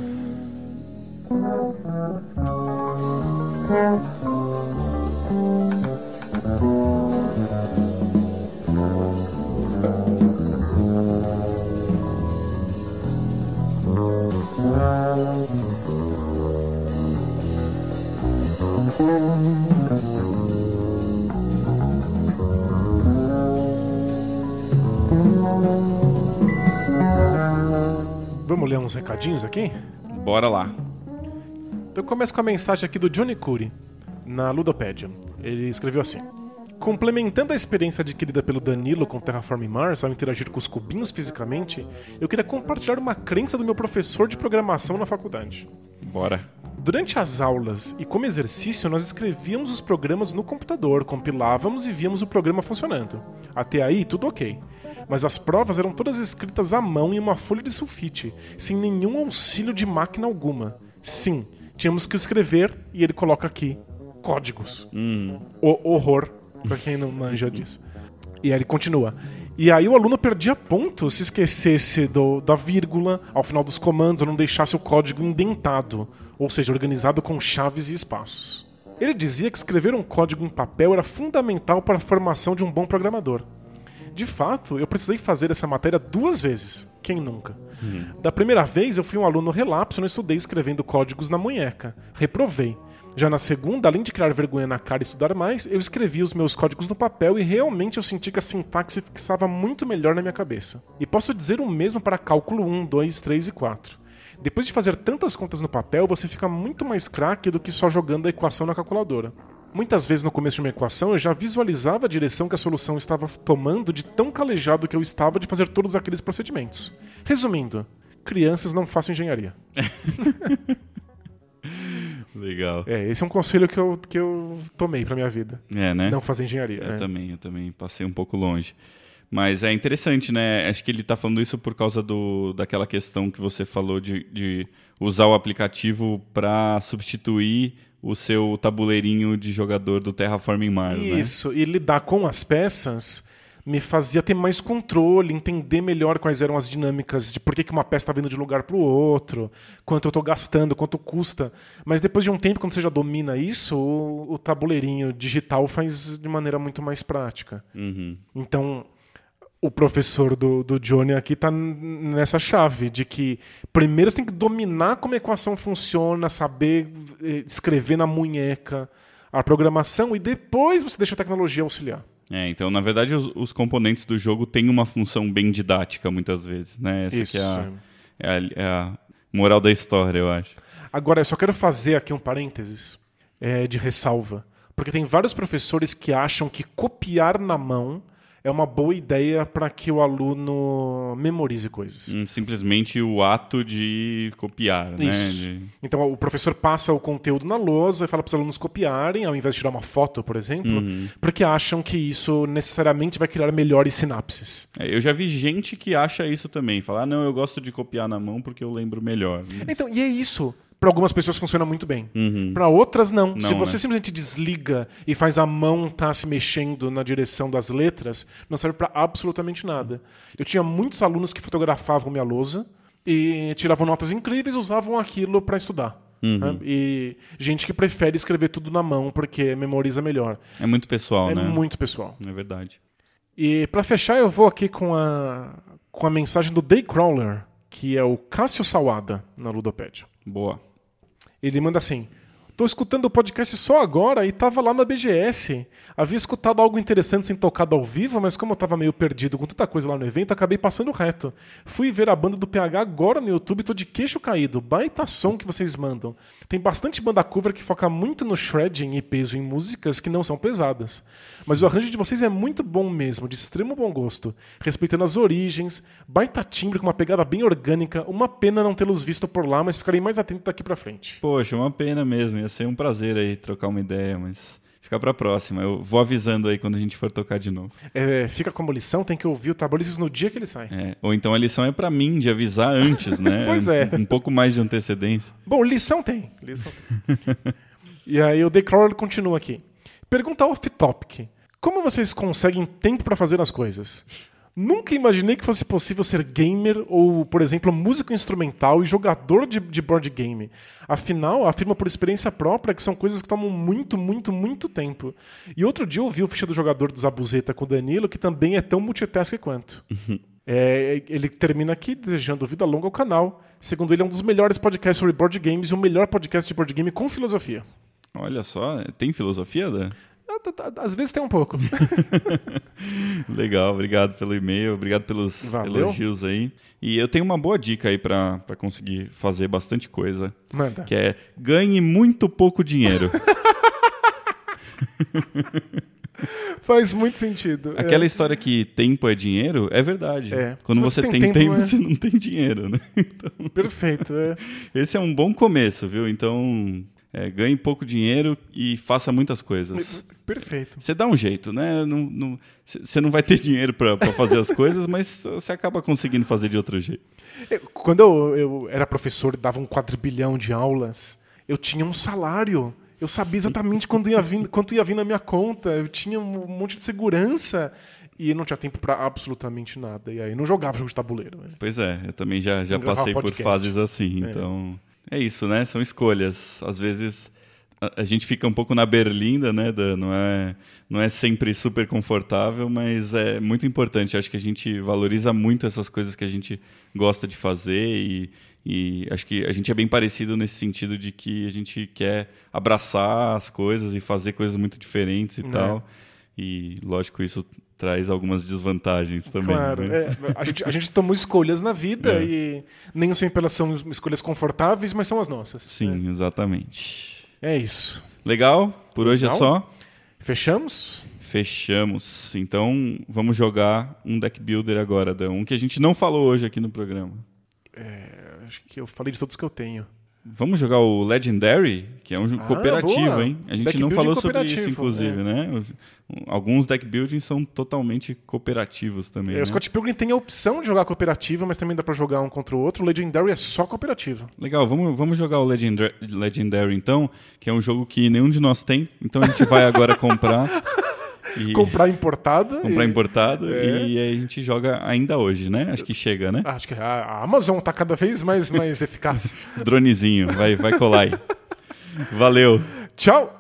Vamos ler uns recadinhos aqui? Bora lá. Eu começo com a mensagem aqui do Johnny Curry, na Ludopédia. Ele escreveu assim: Complementando a experiência adquirida pelo Danilo com Terraform Mars ao interagir com os cubinhos fisicamente, eu queria compartilhar uma crença do meu professor de programação na faculdade. Bora. Durante as aulas e como exercício, nós escrevíamos os programas no computador, compilávamos e víamos o programa funcionando. Até aí, tudo ok. Mas as provas eram todas escritas à mão em uma folha de sulfite, sem nenhum auxílio de máquina alguma. Sim, tínhamos que escrever, e ele coloca aqui, códigos. O horror, pra quem não manja disso. E aí ele continua. E aí o aluno perdia pontos se esquecesse do- da vírgula ao final dos comandos ou não deixasse o código indentado, ou seja, organizado com chaves e espaços. Ele dizia que escrever um código em papel era fundamental para a formação de um bom programador. De fato, eu precisei fazer essa matéria duas vezes. Quem nunca? Da primeira vez, eu fui um aluno relapso e não estudei escrevendo códigos na munheca. Reprovei. Já na segunda, além de criar vergonha na cara e estudar mais, eu escrevi os meus códigos no papel e realmente eu senti que a sintaxe fixava muito melhor na minha cabeça. E posso dizer o mesmo para cálculo 1, 2, 3 e 4. Depois de fazer tantas contas no papel, você fica muito mais craque do que só jogando a equação na calculadora. Muitas vezes no começo de uma equação eu já visualizava a direção que a solução estava tomando de tão calejado que eu estava de fazer todos aqueles procedimentos. Resumindo, crianças não façam engenharia. *laughs* Legal. É, esse é um conselho que eu, que eu tomei pra minha vida. É, né? Não fazer engenharia. Eu é. também, eu também passei um pouco longe. Mas é interessante, né? Acho que ele está falando isso por causa do, daquela questão que você falou de, de usar o aplicativo para substituir o seu tabuleirinho de jogador do Terraforming Mars, né? Isso, e lidar com as peças me fazia ter mais controle, entender melhor quais eram as dinâmicas de por que, que uma peça está vindo de um lugar para o outro, quanto eu estou gastando, quanto custa. Mas depois de um tempo, quando você já domina isso, o, o tabuleirinho digital faz de maneira muito mais prática. Uhum. Então, o professor do, do Johnny aqui está nessa chave de que primeiro você tem que dominar como a equação funciona, saber eh, escrever na munheca a programação e depois você deixa a tecnologia auxiliar. É, então, na verdade, os, os componentes do jogo têm uma função bem didática, muitas vezes, né? Essa Isso. que é a, é, a, é a moral da história, eu acho. Agora, eu só quero fazer aqui um parênteses eh, de ressalva, porque tem vários professores que acham que copiar na mão é uma boa ideia para que o aluno memorize coisas. Hum, Simplesmente o ato de copiar, Isso. né? De- Então o professor passa o conteúdo na lousa e fala para os alunos copiarem, ao invés de tirar uma foto, por exemplo, porque acham que isso necessariamente vai criar melhores sinapses. É, eu já vi gente que acha isso também. Falar, ah, não, eu gosto de copiar na mão porque eu lembro melhor. Então, e é isso. Para algumas pessoas funciona muito bem. Uhum. Para outras, não. Se Não, você né? simplesmente desliga e faz a mão estar se mexendo na direção das letras, não serve para absolutamente nada. Eu tinha muitos alunos que fotografavam minha lousa e tiravam notas incríveis e usavam aquilo para estudar. Uhum. né? E gente que prefere escrever tudo na mão porque memoriza melhor. É muito pessoal, É né? muito pessoal. É verdade. E para fechar, eu vou aqui com a, com a mensagem do Daycrawler, que é o Cássio Sawada, na Ludopédia. Boa. Ele manda assim: Tô escutando o podcast só agora e tava lá na BGS. Havia escutado algo interessante sem tocado ao vivo, mas como eu tava meio perdido com tanta coisa lá no evento, acabei passando reto. Fui ver a banda do PH agora no YouTube tô de queixo caído. Baita som que vocês mandam. Tem bastante banda cover que foca muito no shredding e peso em músicas que não são pesadas. Mas o arranjo de vocês é muito bom mesmo, de extremo bom gosto. Respeitando as origens, baita timbre com uma pegada bem orgânica. Uma pena não tê-los visto por lá, mas ficarei mais atento daqui pra frente. Poxa, uma pena mesmo. Ia ser um prazer aí trocar uma ideia, mas fica pra próxima. Eu vou avisando aí quando a gente for tocar de novo. É, fica como lição, tem que ouvir o Tabolices no dia que ele sai. É, ou então a lição é pra mim, de avisar antes, né? *laughs* Pois é. Um, um pouco mais de antecedência. Bom, lição tem. Lição tem. e aí o The Crawler continua aqui. Pergunta off-topic. Como vocês conseguem tempo para fazer as coisas? Nunca imaginei que fosse possível ser gamer ou, por exemplo, músico instrumental e jogador de, de board game. Afinal, afirma por experiência própria que são coisas que tomam muito, muito, muito tempo. E outro dia eu vi o ficha do jogador do Zabuzeta com o Danilo, que também é tão multitask quanto. É, ele termina aqui desejando vida longa ao canal. Segundo ele, é um dos melhores podcasts sobre board games e o melhor podcast de board game com filosofia. Olha só, tem filosofia, Dan? Tá, Às vezes tem um pouco. *laughs* Legal, obrigado pelo e-mail, obrigado pelos Valeu. elogios aí. E eu tenho uma boa dica aí pra pra conseguir fazer bastante coisa, Manda. que é ganhe muito pouco dinheiro. *laughs* Faz muito sentido. é. Aquela história que tempo é dinheiro é verdade. É. Quando você, você tem, tem tempo, tempo, é. você não tem dinheiro, né? *laughs* Então, É, perfeito. é. esse é um bom começo, viu? Então, é, ganhe pouco dinheiro e faça muitas coisas. Perfeito. Você dá um jeito, né? Não- não- Você não vai ter *laughs* dinheiro pra fazer as coisas, mas você acaba conseguindo fazer de outro jeito. Eu- Quando eu, eu era professor e dava um quadrilhão de aulas, eu tinha um salário. Eu sabia exatamente *laughs* quando ia vir, quanto ia vir na minha conta. Eu tinha um monte de segurança. E não tinha tempo pra absolutamente nada. E aí não jogava jogo de tabuleiro. né? Pois é, eu também já, já passei por fases assim, É. então... É isso, né? São escolhas. Às vezes a, a gente fica um pouco na berlinda, né? Da, não, é, não é sempre super confortável, mas é muito importante. Acho que a gente valoriza muito essas coisas que a gente gosta de fazer e, e acho que a gente é bem parecido nesse sentido de que a gente quer abraçar as coisas e fazer coisas muito diferentes e É. tal. E, lógico, isso traz algumas desvantagens também. Claro, mas- é, a, gente, a gente tomou escolhas na vida É. e nem sempre elas são escolhas confortáveis, mas são as nossas. Sim, exatamente. É, isso. Legal? Por hoje é só. Fechamos? Fechamos. Então, vamos jogar um deck builder agora, Dan. Um que a gente não falou hoje aqui no programa. É, acho que eu falei de todos que eu tenho. Vamos jogar o Legendary, que é um jogo Ah, cooperativo, boa. hein? A gente Deck não building falou sobre isso, inclusive, é. né? Alguns deck buildings são totalmente cooperativos também. É, né? O Scott Pilgrim tem a opção de jogar cooperativo, mas também dá pra jogar um contra o outro. O Legendary é só cooperativo. Legal, vamos, vamos jogar o Legendary, Legendary então, que é um jogo que nenhum de nós tem, então a gente vai agora comprar. *laughs* E Comprar importado. comprar e- importado É. e a gente joga ainda hoje, né? Acho que chega, né? Acho que a a Amazon tá cada vez mais, mais eficaz. *laughs* Dronezinho, vai, vai colar aí. *laughs* Valeu! Tchau!